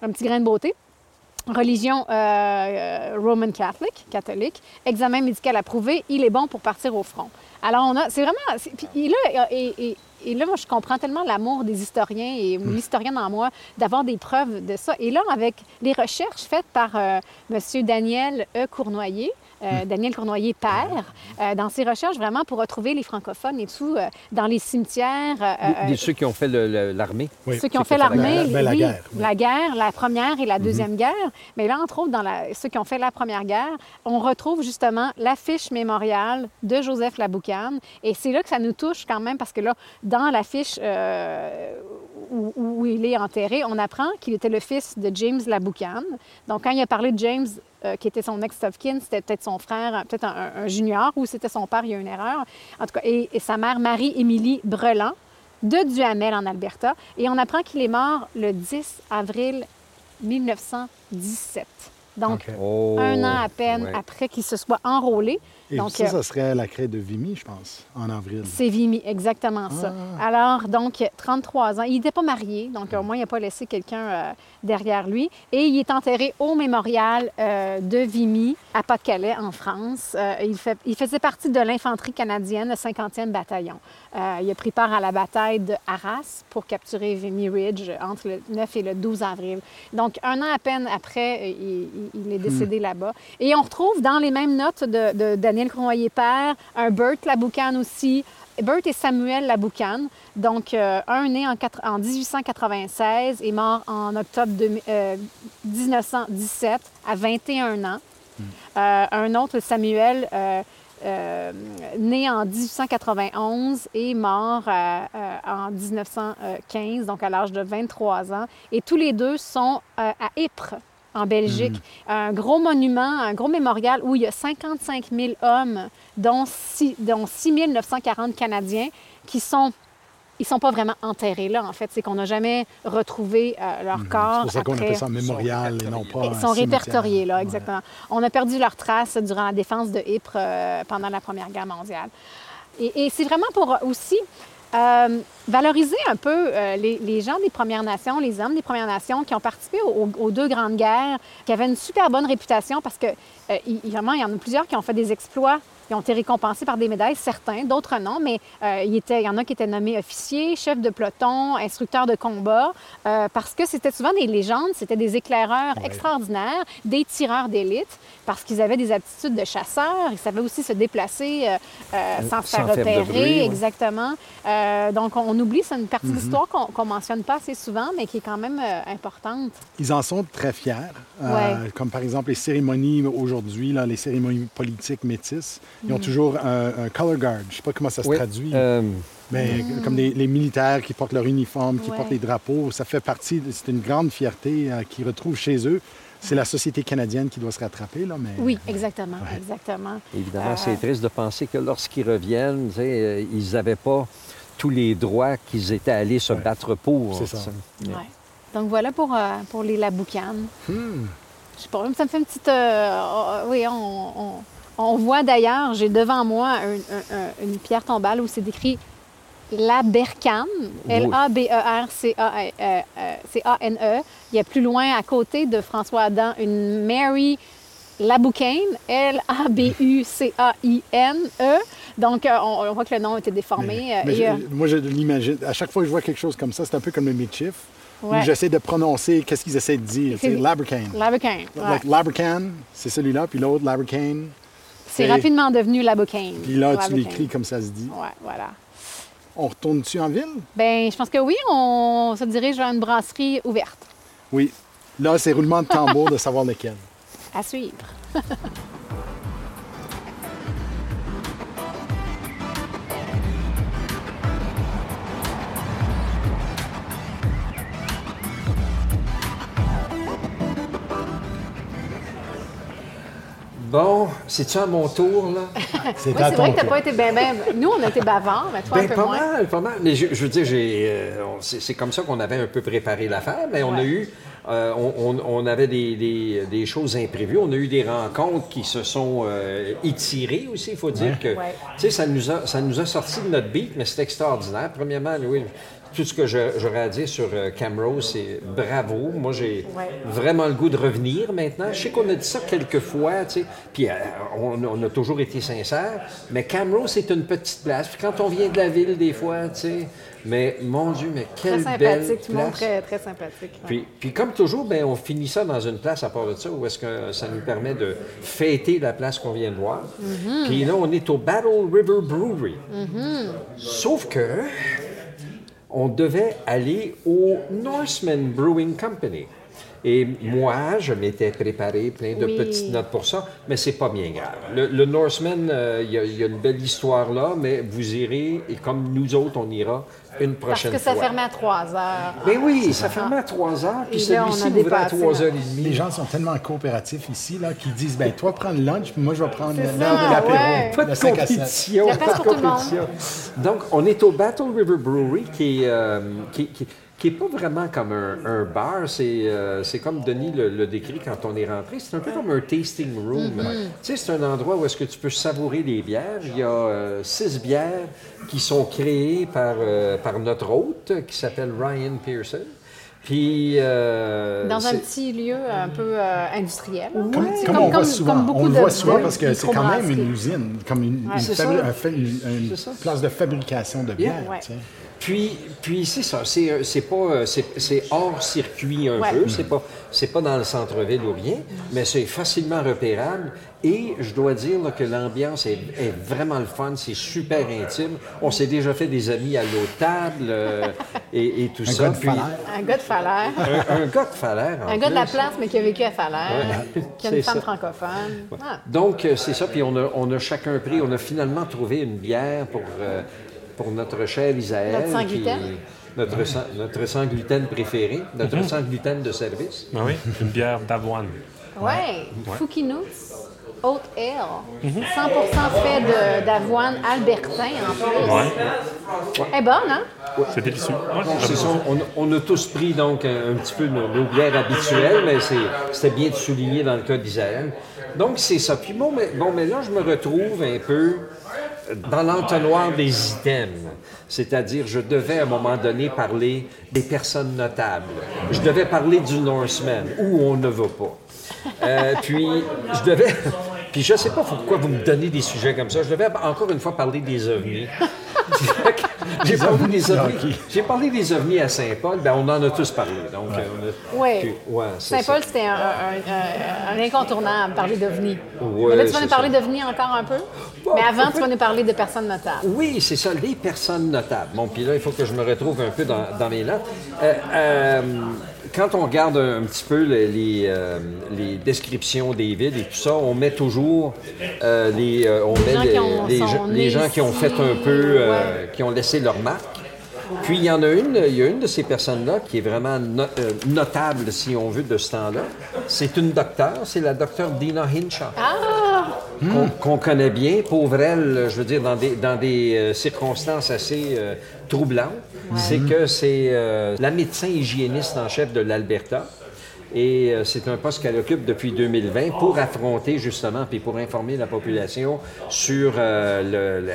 un petit grain de beauté. Religion euh, euh, Roman Catholic, catholique. Examen médical approuvé. Il est bon pour partir au front. Alors, on a. C'est vraiment. Puis et là, et, et- et là, moi, je comprends tellement l'amour des historiens et l'historienne en moi d'avoir des preuves de ça. Et là, avec les recherches faites par euh, M. Daniel E. Cournoyer, euh, Daniel Cournoyer père, euh, dans ses recherches vraiment pour retrouver les francophones et tout euh, dans les cimetières. euh, Des- ceux qui ont fait l'armée. Oui. ceux qui ont Ceux fait l'armée, la- ben, la oui, guerre, oui. la guerre, la première et la deuxième guerre. Mais là, entre autres, dans la- ceux qui ont fait la première guerre, on retrouve justement l'affiche mémoriale de Joseph Laboucane. Et c'est là que ça nous touche quand même, parce que là, dans l'affiche euh, où, où il est enterré, on apprend qu'il était le fils de James Laboucane. Donc, quand il a parlé de James, euh, qui était son next of kin, c'était peut-être son frère, peut-être un, un junior, ou c'était son père, il y a une erreur. En tout cas, et, et sa mère, Marie-Émilie Brelan, de Duhamel en Alberta. Et on apprend qu'il est mort le 10 avril 1917. Donc. Oh, un an à peine ouais. après qu'il se soit enrôlé. Et donc, ça, euh, ça serait la crête de Vimy, je pense, en avril. c'est Vimy, exactement ça. Ah. Alors, donc, 33 ans. Il n'était pas marié, donc au moins, il n'a pas laissé quelqu'un euh, derrière lui. Et il est enterré au mémorial euh, de Vimy, à Pas-de-Calais, en France. Euh, il, fait- il faisait partie de l'infanterie canadienne, le 50e bataillon. Euh, il a pris part à la bataille de Arras pour capturer Vimy Ridge entre le 9 et le 12 avril. Donc, un an à peine après, euh, il, il- est décédé là-bas. Et on retrouve dans les mêmes notes de, de Daniel Cournoyer-Père un Bert Laboucan aussi, Bert et Samuel Laboucan. Donc, euh, un né en, quatre- en 1896 et mort en octobre de- euh, 1917 à 21 ans. Euh, un autre, Samuel, né en 1891 et mort en 1915, donc à l'âge de 23 ans. Et tous les deux sont à Ypres, en Belgique. Un gros monument, un gros mémorial où il y a 55 000 hommes, dont, six- dont 6 940 Canadiens, qui sont... Ils sont pas vraiment enterrés là, en fait. C'est qu'on n'a jamais retrouvé euh, leur corps. C'est pour ça qu'on appelle ça un mémorial et non pas ils sont répertoriés, là, Ouais. exactement. On a perdu leurs traces durant la défense de Ypres euh, pendant la Première Guerre mondiale. Et, et c'est vraiment pour aussi euh, valoriser un peu euh, les, les gens des Premières Nations, les hommes des Premières Nations qui ont participé aux, aux deux grandes guerres, qui avaient une super bonne réputation parce que, euh, il- vraiment, il y en a plusieurs qui ont fait des exploits qui ont été récompensés par des médailles, certains, d'autres non, mais euh, il, était- il y en a qui étaient nommés officiers, chefs de peloton, instructeurs de combat, parce que c'était souvent des légendes, c'était des éclaireurs extraordinaires, des tireurs d'élite, parce qu'ils avaient des aptitudes de chasseurs, ils savaient aussi se déplacer euh, euh, sans se Sans faire repérer, bruit, ouais. exactement. Euh, donc, on oublie, c'est une partie de l'histoire qu'on qu'on mentionne pas assez souvent, mais qui est quand même euh, importante. Ils en sont très fiers. Euh, Ouais. Comme par exemple les cérémonies aujourd'hui, les cérémonies politiques métisses, ils Mm. ont toujours un, un color guard. Je ne sais pas comment ça se Oui, traduit. euh, Mais comme les, les militaires qui portent leur uniforme, qui Ouais. portent les drapeaux, ça fait partie, c'est une grande fierté euh, qu'ils retrouvent chez eux. C'est la société canadienne qui doit se rattraper, là, mais... Oui, exactement, Ouais. exactement. Évidemment, Euh, c'est triste de penser que lorsqu'ils reviennent, euh, ils n'avaient pas tous les droits qu'ils étaient allés se Ouais. battre pour. C'est ça. Ouais. Donc voilà pour, euh, pour les laboucanes. Hmm. Je sais pas, ça me fait une petite. euh, oui, on, on- on voit d'ailleurs, j'ai devant moi un- un- un- une pierre tombale où c'est écrit Labercane, L-A-B-E-R-C-A-N-E. Il y a plus loin, à côté de François Adam, une Mary Laboucaine, L-A-B-U-C-A-I-N-E. Donc, euh, on, on voit que le nom a été déformé. euh, Mais euh, moi, je l'imagine. À chaque fois que je vois quelque chose comme ça, c'est un peu comme le midchief, Ouais. j'essaie de prononcer qu'est-ce qu'ils essaient de dire. C'est- Labercane. Laboucaine, ouais. Like Labercane, c'est celui-là, puis l'autre, Labercane. C'est rapidement devenu Laboucaine. Puis là, tu l'écris comme ça se dit. Ouais, voilà. On retourne-tu en ville? Ben, je pense que oui, on se dirige vers une brasserie ouverte. Oui. Là, c'est roulement de tambour de savoir lequel. À suivre. Bon, c'est-tu à mon tour, là? C'est Oui, vrai que t'as tour. pas été bien, bien. Nous, on a été bavards, mais toi, un Ben, peu pas moins. mal, pas mal. Mais je, je veux dire, j'ai, euh, c'est, c'est comme ça qu'on avait un peu préparé l'affaire, mais on a eu, euh, on, on- on avait des, des- des choses imprévues. On a eu des rencontres qui se sont euh, étirées aussi. Il faut dire que, Ouais. tu sais, ça nous a, ça nous a sorti de notre beat, mais c'est extraordinaire. Premièrement, oui, tout ce que j'aurais à dire sur euh, Camrose, c'est bravo. Moi, j'ai Ouais. vraiment le goût de revenir maintenant. Je sais qu'on a dit ça quelques fois, tu sais, puis euh, on, on a toujours été sincère, mais Camrose, c'est une petite place. Puis quand on vient de la ville, des fois, tu sais, mais mon Dieu, mais Très quelle belle sympathique, tout le monde très, très sympathique. ouais. Puis, puis comme toujours, ben, on finit ça dans une place à part de ça, où est-ce que ça nous permet de fêter la place qu'on vient de voir. Mm-hmm. Puis là, on est au Battle River Brewery. Sauf que on devait aller au Norseman Brewing Company. Et moi, je m'étais préparé plein de Oui. petites notes pour ça, mais c'est pas bien grave. Le, le Norseman, euh, il y, y a une belle histoire là, mais vous irez, et comme nous autres, on ira une Parce prochaine que ça fois. fermait à 3 heures. Mais oui, ça fermait à 3 heures, puis Et là, on celui-ci ouvrait à dépassé, 3 là. heures et Les demie. gens sont tellement coopératifs ici là, qu'ils disent ben toi prends le lunch, puis moi je vais prendre l'heure ça, de l'apéro. ouais. Pas de 5 à 7. compétition. Pas de compétition. Donc, on est au Battle River Brewery, qui est, euh, qui, qui- qui est pas vraiment comme un, un bar. C'est euh, c'est comme Denis le, le décrit quand on est rentré. C'est un peu comme un tasting room. Mm-hmm. Tu sais, c'est un endroit où est-ce que tu peux savourer les bières. Il y a euh, six bières qui sont créées par, euh, par notre hôte, qui s'appelle Ryan Pearson. Puis... euh, Dans un c'est- petit lieu un peu euh, industriel. Comme, C'est comme comme- on voit comme- souvent, comme beaucoup on le de- voit souvent parce que c'est quand même une usine, comme une, un fa- une- ça. place de fabrication de bière. Ouais. Puis, puis c'est ça, c'est, euh, c'est pas, euh, c'est, c'est hors circuit un Ouais. peu, c'est pas, c'est pas dans le centre-ville ou rien, mais c'est facilement repérable. Et je dois dire là, que l'ambiance est, est vraiment le fun, c'est super intime. On s'est déjà fait des amis à l'autre table euh, et, et tout Un ça. gars de Puis, Falaise. Un gars de Falaire. un, un gars de Falaire, en Un gars de la place, mais qui a vécu à Falaire. Ouais. Qui a une C'est femme ça. francophone. Ah. Donc, c'est ça. Puis on a, on a chacun pris, on a finalement trouvé une bière pour, euh, pour notre cher Isaël. Notre sans qui- gluten? Notre, sans, notre sans gluten préféré, notre sans gluten de service. Ah oui, une bière d'avoine. Ouais, Fouquinous, Haute Ale. 100% fait de- d'avoine albertain en plus. Ouais, Elle est bonne, hein? c'est délicieux. Ouais, C'est ça. on, on a tous pris donc un, un petit peu nos, nos bières habituelles, mais c'est- c'était bien de souligner dans le cas d'Isaël. Donc c'est ça. Puis bon mais, bon, mais là, je me retrouve un peu dans l'entonnoir des items. C'est-à-dire, je devais à un moment donné parler des personnes notables. Je devais parler du Norseman, où on ne va pas. Euh, puis, je devais. Puis, je ne sais pas pourquoi vous me donnez des sujets comme ça. Je devais encore une fois parler des ovnis. J'ai parlé des ovnis. J'ai parlé des ovnis à Saint-Paul. Ben, on en a tous parlé. Donc, euh, on a- Oui. ouais, Saint-Paul, c'était un, un- un- un incontournable, parler d'OVNI. Ouais, Mais là, tu vas nous parler ça. d'OVNI encore un peu? Bon, Mais avant, on tu vas nous parler de personnes notables. Oui, c'est ça, les personnes notables. Bon, puis là, il faut que je me retrouve un peu dans, dans mes notes. Euh, euh, quand on regarde un, petit peu les, les, euh, les descriptions des villes et tout ça, on met toujours euh, les, on Les met gens les, qui ont- gens- qui fait un peu, euh, ouais. qui ont laissé leur marque. Puis il y en a une, il y a une de ces personnes-là qui est vraiment no- euh, notable, si on veut, de ce temps-là. C'est une docteure, c'est la docteure Dina Hinshaw Ah! qu'on qu'on connaît bien. Pauvre elle, je veux dire, dans des, dans des euh, circonstances assez euh, troublantes, c'est que c'est euh, la médecin hygiéniste en chef de l'Alberta. Et euh, c'est un poste qu'elle occupe depuis 2020 pour affronter justement, puis pour informer la population sur euh, le- le-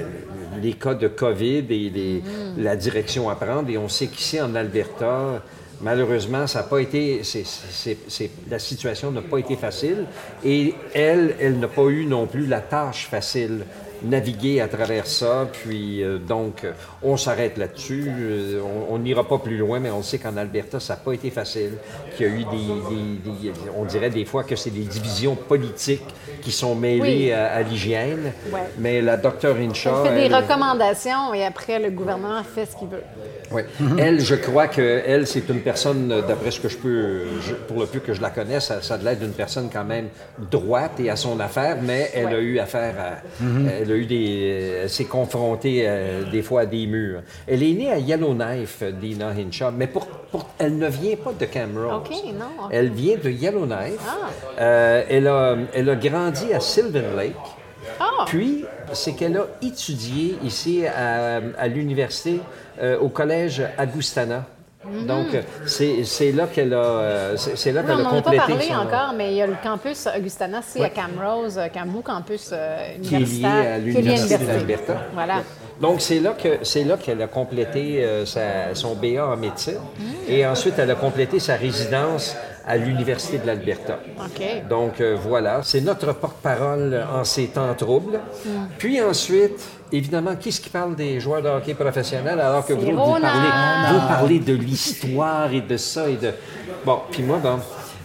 le- les cas de COVID et la direction à prendre. Et on sait qu'ici en Alberta, Malheureusement, ça n'a pas été. la situation n'a pas été facile. Et elle, elle n'a pas eu non plus la tâche facile. Naviguer à travers ça, puis euh, donc euh, on s'arrête là-dessus. Euh, on n'ira pas plus loin, mais on sait qu'en Alberta, ça n'a pas été facile. Qu'il y a eu des, des- des- On dirait des fois que c'est des divisions politiques qui sont mêlées Oui. à, à l'hygiène. Ouais. Mais la docteure Elle Hinshaw. fait des elle- recommandations et après, le gouvernement fait ce qu'il veut. oui. Elle, je crois que elle, c'est une personne, euh, d'après ce que je peux, je- pour le peu que je la connais, ça, ça a de l'air d'une personne quand même droite et à son affaire, mais elle a eu affaire à, elle a eu des, elle s'est confrontée euh, des fois à des murs. Elle est née à Yellowknife, Dina Hinshaw, mais pour, pour- elle ne vient pas de Camrose. Non. Elle vient de Yellowknife. Ah. Euh, elle a, elle a grandi à Sylvan Lake. Ah! Puis, c'est qu'elle a étudié ici à, à l'université, euh, au collège Agustana. Donc, euh, c'est c'est là qu'elle a, euh, c'est là Mhm. Oui, qu'elle on a n'en a pas complété parlé son- encore, mais il y a le campus Augustana, c'est Ouais. à Camrose, euh, qui est un beau campus universitaire. à qui est lié à l'université l'Alberta. Voilà. Donc, c'est là qu'elle a complété sa- son BA en médecine. Et ensuite, elle a complété sa résidence à l'Université de l'Alberta. Donc, euh, voilà, c'est notre porte-parole en ces temps troubles. Puis ensuite, évidemment, qui est-ce qui parle des joueurs de hockey professionnels alors que vous, C'est vous parlez, vous parlez de l'histoire et de ça et de... Bon, puis moi, bon,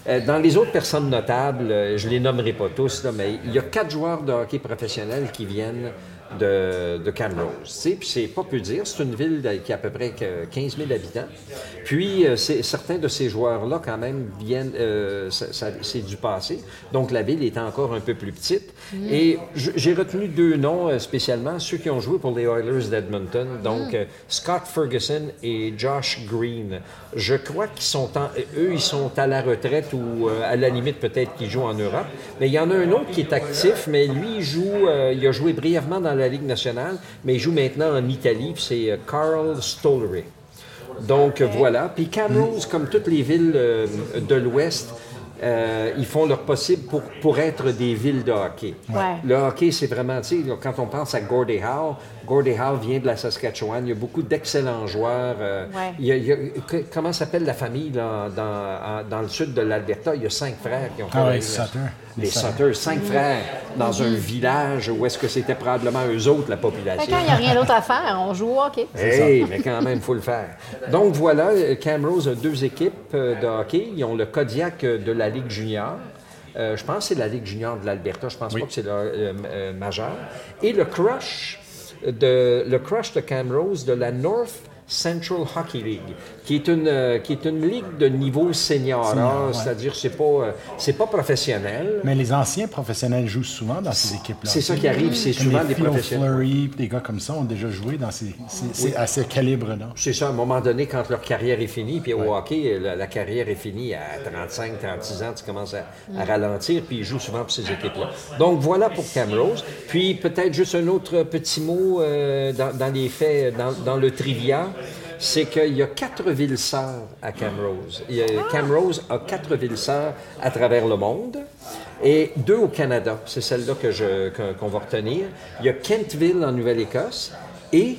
euh, dans les autres personnes notables, euh, je les nommerai pas tous, là, mais il y a quatre joueurs de hockey professionnels qui viennent de, de Camrose. Puis c'est pas peu dire, c'est une ville qui a à peu près que 15 000 habitants. Puis euh, certains de ces joueurs-là, quand même, viennent, euh, c'est du passé. Donc la ville est encore un peu plus petite. Et j- j'ai retenu deux noms euh, spécialement, ceux qui ont joué pour les Oilers d'Edmonton, donc euh, Scott Ferguson et Josh Green. Je crois qu'ils sont, en- eux, ils sont à la retraite ou à la limite peut-être qu'ils jouent en Europe. Mais il y en a un autre qui est actif, mais lui, il joue, il a joué brièvement dans la Ligue nationale, mais il joue maintenant en Italie, puis c'est euh, Carl Stollery. Donc euh, voilà. Puis Camrose, comme toutes les villes euh, de l'Ouest, euh, ils font leur possible pour, pour être des villes de hockey. Ouais. Le hockey, c'est vraiment, tu sais, quand on pense à Gordie Howe, Gordie Howe vient de la Saskatchewan. Il y a beaucoup d'excellents joueurs. euh, Ouais. il y a- il y a- que- comment s'appelle la famille là, dans, le sud de l'Alberta? Il y a cinq frères qui ont fait Ah Ligue nationale. Sutter. Les Les Sutter, cinq frères, dans un village où est-ce que c'était probablement eux autres, la population. quand il n'y a rien d'autre à faire, on joue au hockey. Hey, mais quand même, il faut le faire. Donc voilà, Camrose a deux équipes euh, de hockey. Ils ont le Kodiak euh, de la Ligue junior. Euh, je pense que c'est la Ligue junior de l'Alberta. Je pense pas que c'est le euh, euh, majeur. Et le Crush de, le Crush de Camrose de la North Central Hockey League, qui est une, euh, qui est une ligue de niveau senior, Senior, ouais. c'est-à-dire c'est pas, euh, c'est pas professionnel. Mais les anciens professionnels jouent souvent dans ces équipes-là. C'est ça qui arrive, c'est souvent les des Phil professionnels. Fleury, des gars comme ça ont déjà joué dans ces, ces- ces- à ce calibre-là. C'est ça, à un moment donné, quand leur carrière est finie, puis au hockey, la, la carrière est finie à 35, 36 ans, tu commences à, à ralentir, puis ils jouent souvent pour ces équipes-là. Donc voilà pour Camrose. Puis peut-être juste un autre petit mot euh, dans, dans les faits, dans, dans le trivia. C'est qu'il y a quatre villes sœurs à Camrose. Camrose a quatre villes sœurs à travers le monde et deux au Canada. C'est celle-là que- qu'on va retenir. Il y a Kentville en Nouvelle-Écosse et,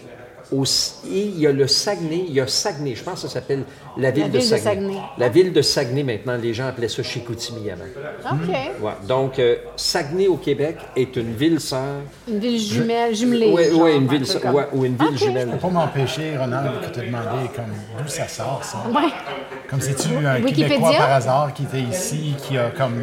au- et il y a le Saguenay. Il y a Saguenay, je pense que ça s'appelle la ville, ville de, de Saguenay. Saguenay. La ville de Saguenay maintenant, les gens appelaient ça Chicoutimi avant. OK. Ouais. Donc, euh, Saguenay au Québec est une ville sœur. Une ville jumelle, jumelée. Oui, genre, une un ville, comme- ouais, ou une ville jumelle. Pour pas m'empêcher, Ronald, de te demander comme d'où ça sort, ça. Ouais. Comme c'est-tu un Wikipédia? Québécois par hasard qui était ici, qui a comme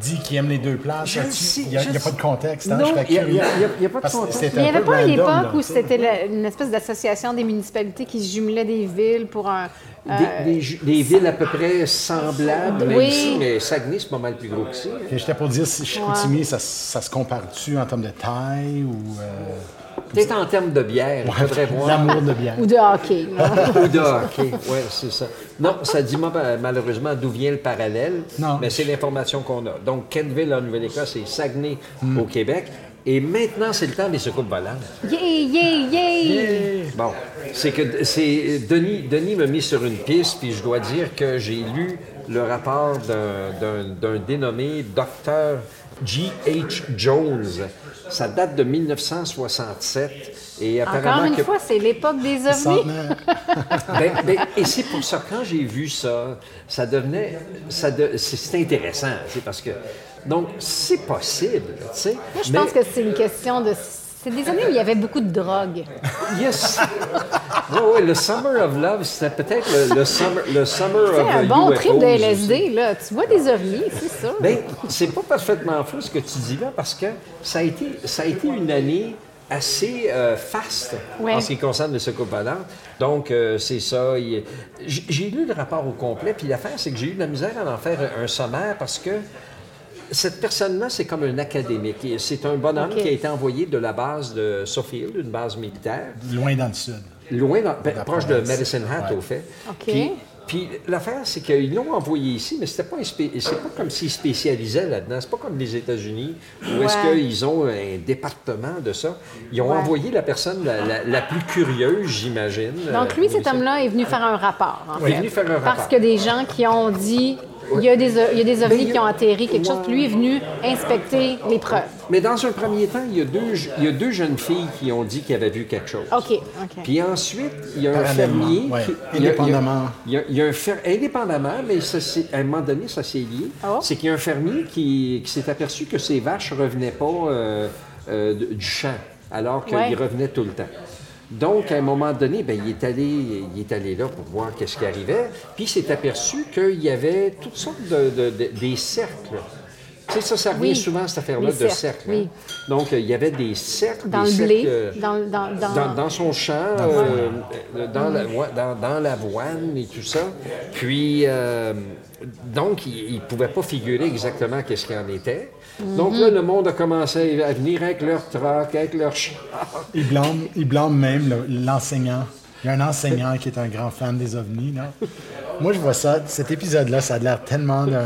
dit qu'il aime les deux places? Il n'y a, pas de contexte, hein? Non, Je serais il a- a- a- pas de contexte. n'y avait pas une random, époque là, où c'était une espèce d'association des municipalités qui se jumelaient des villes pour un. euh, Des, des villes à peu près semblables, même Oui. ici, mais Saguenay, c'est pas mal plus gros que J'étais pour dire si Chicoutimi, ça, ça se compare-tu en termes de taille ou euh, Peut-être en termes de bière, faudrait voir. l'amour de bière? Ou de hockey. Ou de hockey, oui, c'est ça. Non, ça dit moi, malheureusement d'où vient le parallèle, Non. mais c'est l'information qu'on a. Donc, Kenville en Nouvelle-Écosse et Saguenay Hmm. au Québec. Et maintenant, c'est le temps des secoupes volantes. Yay, yay, yay! Bon, c'est que c'est Denis, Denis m'a mis sur une piste, puis je dois dire que j'ai lu le rapport d'un- dénommé Dr. G.H. Jones. Ça date de 1967. Et Encore apparemment une que- fois, c'est l'époque des ovnis. Ben, ben, et c'est pour ça, quand j'ai vu ça, ça devenait. Ça de- c'est c'est intéressant, c'est parce que. Donc, c'est possible, tu sais. Moi, je mais- pense que c'est une question de. C'est des années où il y avait beaucoup de drogue. Yes! Oui, oui, le Summer of Love, c'était peut-être le, le summer, le summer C'est of un uh, bon UFOs trip de aussi. LSD, là. Tu vois des ovnis, c'est ça. Ben, c'est pas parfaitement faux ce que tu dis là, parce que ça a été, ça a été une année assez euh, faste Ouais. en ce qui concerne le secours volant. Donc, euh, c'est ça. J'ai lu le rapport au complet, puis l'affaire, c'est que j'ai eu de la misère à en faire un, un sommaire parce que cette personne-là, c'est comme un académique. C'est un bonhomme qui a été envoyé de la base de Sofield, une base militaire, Loin dans le sud. loin, dans- ben, proche de. Medicine Hat, Ouais. au fait. OK. Puis, puis l'affaire, c'est qu'ils l'ont envoyé ici, mais c'était pas, c'est pas comme s'ils spécialisaient là-dedans. C'est pas comme les États-Unis, où est-ce qu'ils ont un département de ça. Ils ont Ouais. envoyé la personne la, la- la plus curieuse, j'imagine. Donc, lui, cet homme-là est venu faire un rapport. en Il est venu faire un Parce rapport. que des gens qui ont dit. Il y, a des, il y a des ovnis qui ont atterri, quelque chose. Lui est venu inspecter les preuves. Mais dans un premier temps, il y, a deux, il y a deux jeunes filles qui ont dit qu'ils avaient vu quelque chose. OK. Puis ensuite, il y a un fermier. ouais. qui- il y a- Indépendamment. Il y a, il y a un fer- indépendamment, mais ça, à un moment donné, ça s'est lié. Oh. C'est qu'il y a un fermier qui, qui s'est aperçu que ses vaches ne revenaient pas euh, euh, du champ, alors qu'ils Ouais. revenaient tout le temps. Donc, à un moment donné, ben, il, est allé, il est allé là pour voir qu'est-ce qui arrivait. Puis, il s'est aperçu qu'il y avait toutes sortes de, de- de- des cercles. Tu sais, ça, ça revient Oui. souvent, cette affaire-là, de cercles, cercles. oui. hein. Donc, euh, il y avait des cercles. Dans des le blé, euh, dans, dans, dans- son champ, euh, euh, dans, dans, dans l'avoine et tout ça. Puis, euh, donc, il ne pouvait pas figurer exactement qu'est-ce qu'il en était. Donc là, le monde a commencé à venir avec leur troc, avec leur char. Il blâme, il blâme même le- l'enseignant. Il y a un enseignant qui est un grand fan des ovnis. Là. Moi, je vois ça, cet épisode-là, ça a l'air tellement de, de-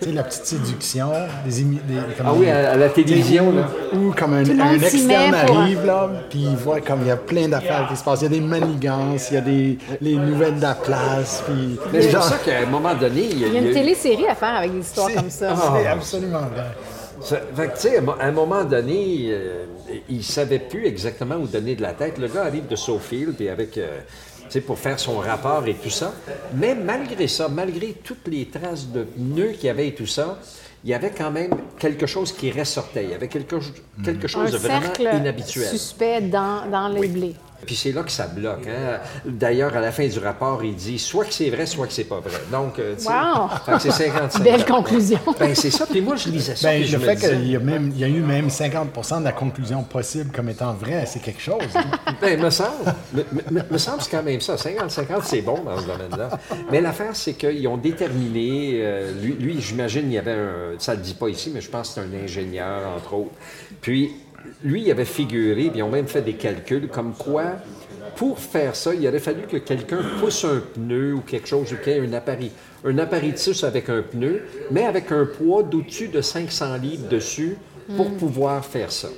tu sais, la petite séduction, des, des- comme Ah oui, des- à, à la télévision, Ou- là. Ou comme un, externe arrive, là, puis il voit comme il y a plein d'affaires qui se passent. Il y a des manigances, il y a des les nouvelles de la place, puis... Mais c'est pour ça qu'à un moment donné, il y a, Il y a une il y a- télésérie à faire avec des histoires c'est- comme ça. C'est absolument vrai. Fait que, tu sais, à un moment donné, euh, il ne savait plus exactement où donner de la tête. Le gars arrive de Sofield, puis avec, euh, tu sais, pour faire son rapport et tout ça. Mais malgré ça, malgré toutes les traces de pneus qu'il y avait et tout ça, il y avait quand même quelque chose qui ressortait. Il y avait quelque, quelque Un chose de vraiment cercle inhabituel. suspect dans, dans le blé. Puis c'est là que ça bloque. hein. D'ailleurs, à la fin du rapport, il dit soit que c'est vrai, soit que c'est pas vrai. Donc, euh, tu sais, Wow! c'est 55. Belle conclusion. Ben, c'est ça. Puis moi, je lisais ça. Ben, je le me fait qu'il y, a même- il y a eu même 50 de la conclusion possible comme étant vraie, c'est quelque chose. hein. Ben, me semble. Me, me- me semble c'est quand même ça. 50-50, c'est bon dans ce domaine-là. Mais l'affaire, c'est qu'ils ont déterminé. euh, lui, lui, j'imagine, il y avait un. Ça ne le dit pas ici, mais je pense que c'est un ingénieur, entre autres. Puis, lui, il avait figuré, puis ils ont même fait des calculs comme quoi. Pour faire ça, il aurait fallu que quelqu'un pousse un pneu ou quelque chose, ou qu'il y ait un appareil, un apparitus avec un pneu, mais avec un poids d'au-dessus de 500 livres dessus pour pouvoir faire ça.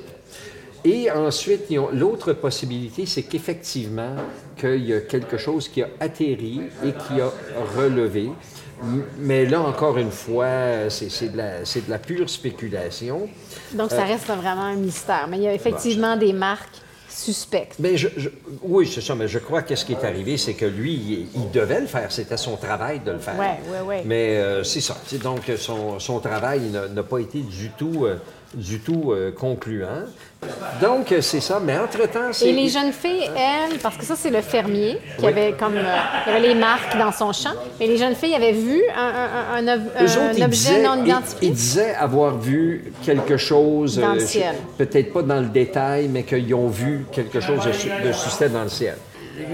Et ensuite, l'autre possibilité, c'est qu'effectivement, qu'il y a quelque chose qui a atterri et qui a relevé. Mais là, encore une fois, c'est de, la- c'est de la pure spéculation. Donc, ça reste vraiment un mystère. Mais il y a effectivement des marques suspectes. Mais je, je- oui, c'est ça, mais je crois que ce qui est arrivé, c'est que lui, il, il devait le faire. C'était son travail de le faire. Ouais, ouais, ouais. Mais euh, c'est ça. C'est donc, son, son travail n'a n'a pas été du tout, euh, du tout euh, concluant. Donc, euh, c'est ça. Mais entre-temps, c'est... Et les jeunes filles, elles, parce que ça, c'est le fermier qui avait comme. euh, il y avait les marques dans son champ. Mais les jeunes filles avaient vu un, un- un- un ob- Eux un autres, ils objet disaient, non ils- identifié. ils disaient avoir vu quelque chose, Dans le ciel. peut-être pas dans le détail, mais qu'ils ont vu quelque chose de, de suspect dans le ciel.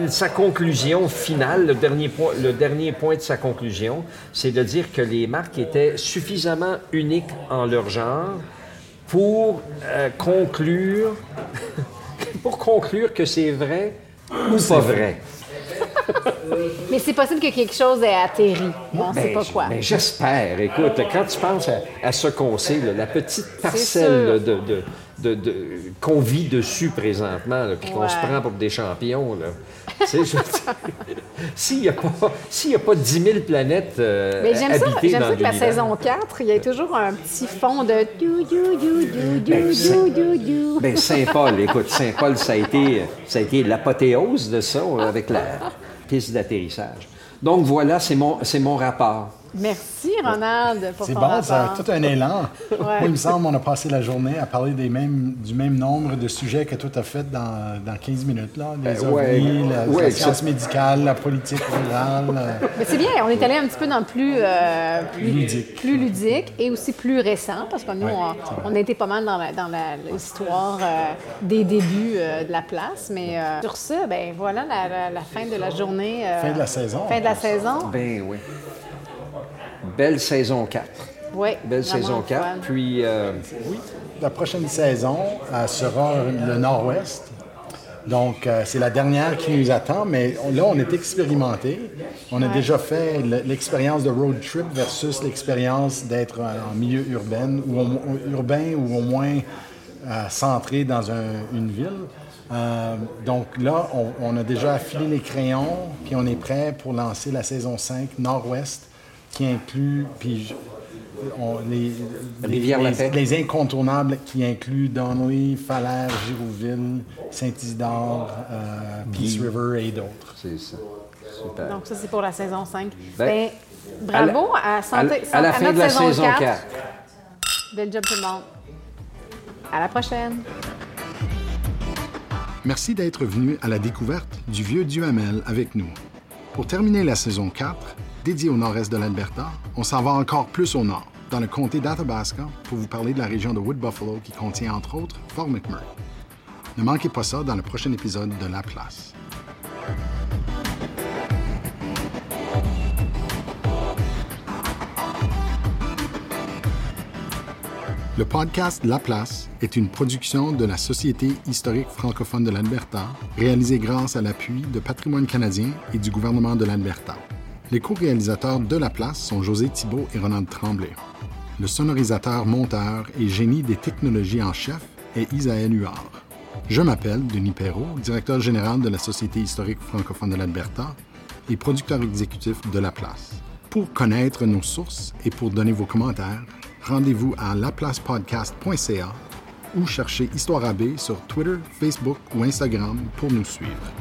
Sa conclusion finale, le dernier, point, le dernier point de sa conclusion, c'est de dire que les marques étaient suffisamment uniques en leur genre pour euh, conclure, pour conclure que c'est vrai ou pas vrai. Mais c'est possible que quelque chose ait atterri. On ne sait Ben, pas quoi. ben, J'espère. Écoute, quand tu penses à, à ce qu'on sait, là, la petite parcelle là, de, de- de- de- qu'on vit dessus présentement, puis qu'on Ouais. se prend pour des champions, S'il n'y a, a pas 10 000 planètes euh, Mais j'aime ça, j'aime ça que la saison 4, il y a toujours un petit fond de. Ben, Saint-Paul, écoute, Saint-Paul, ça a été, ça a été l'apothéose de ça euh, avec la piste d'atterrissage. Donc voilà, c'est mon, c'est mon rapport. Merci, Ronald, pour C'est bon, ça a rapport. tout un élan. Ouais. Moi, il me semble qu'on a passé la journée à parler des mêmes, du même nombre de sujets que toi, tu as fait dans, dans 15 minutes. Là. Les Euh, ouais. ovnis, la, Ouais, la science médicale, la politique rurale. euh, Mais c'est bien, on est allé un petit peu dans le plus, euh, plus, Ludique. plus ludique et aussi plus récent, parce que nous, on, on a été pas mal dans la- dans la- l'histoire euh, des débuts euh, de la place. Mais euh, sur ça, ben voilà la, la- la fin de la journée. euh, Fin de la saison. Fin de la saison. Ben oui. Belle saison 4. Oui. Belle saison 4. fun. Puis, euh, La prochaine saison euh, sera le Nord-Ouest. Donc, euh, c'est la dernière qui nous attend, mais on- là, on est expérimenté. On a déjà fait le- l'expérience de road trip versus l'expérience d'être euh, en milieu urbain ou, au, mo- urbain ou au moins euh, centré dans un- une ville. Euh, donc là, on, on a déjà affilé les crayons, puis on est prêt pour lancer la saison 5 Nord-Ouest, qui inclut, puis on- les, les- Rivière-la-Paix. les- les incontournables qui incluent Donnelly, Falaire, Girouville, Saint-Isidore, euh, Peace River et d'autres. c'est ça. Super. Donc, ça, c'est pour la saison 5. Ben, Ben, bravo à, santé, à, la à fin notre de la saison, saison 4. 4. Bel job tout le monde. À la prochaine. Merci d'être venu à la découverte du vieux Duhamel avec nous. Pour terminer la saison 4, dédiée au nord-est de l'Alberta, on s'en va encore plus au nord, dans le comté d'Athabasca, pour vous parler de la région de Wood Buffalo qui contient entre autres Fort McMurray. Ne manquez pas ça dans le prochain épisode de La Place. Le podcast La Place est une production de la Société historique francophone de l'Alberta, réalisée grâce à l'appui de Patrimoine canadien et du gouvernement de l'Alberta. Les co-réalisateurs de La Place sont José Thibault et Ronald Tremblay. Le sonorisateur, monteur et génie des technologies en chef est Isaël Huard. Je m'appelle Denis Perrault, directeur général de la Société historique francophone de l'Alberta et producteur exécutif de La Place. Pour connaître nos sources et pour donner vos commentaires, rendez-vous à laplacepodcast.ca ou cherchez Histoire AB sur Twitter, Facebook ou Instagram pour nous suivre.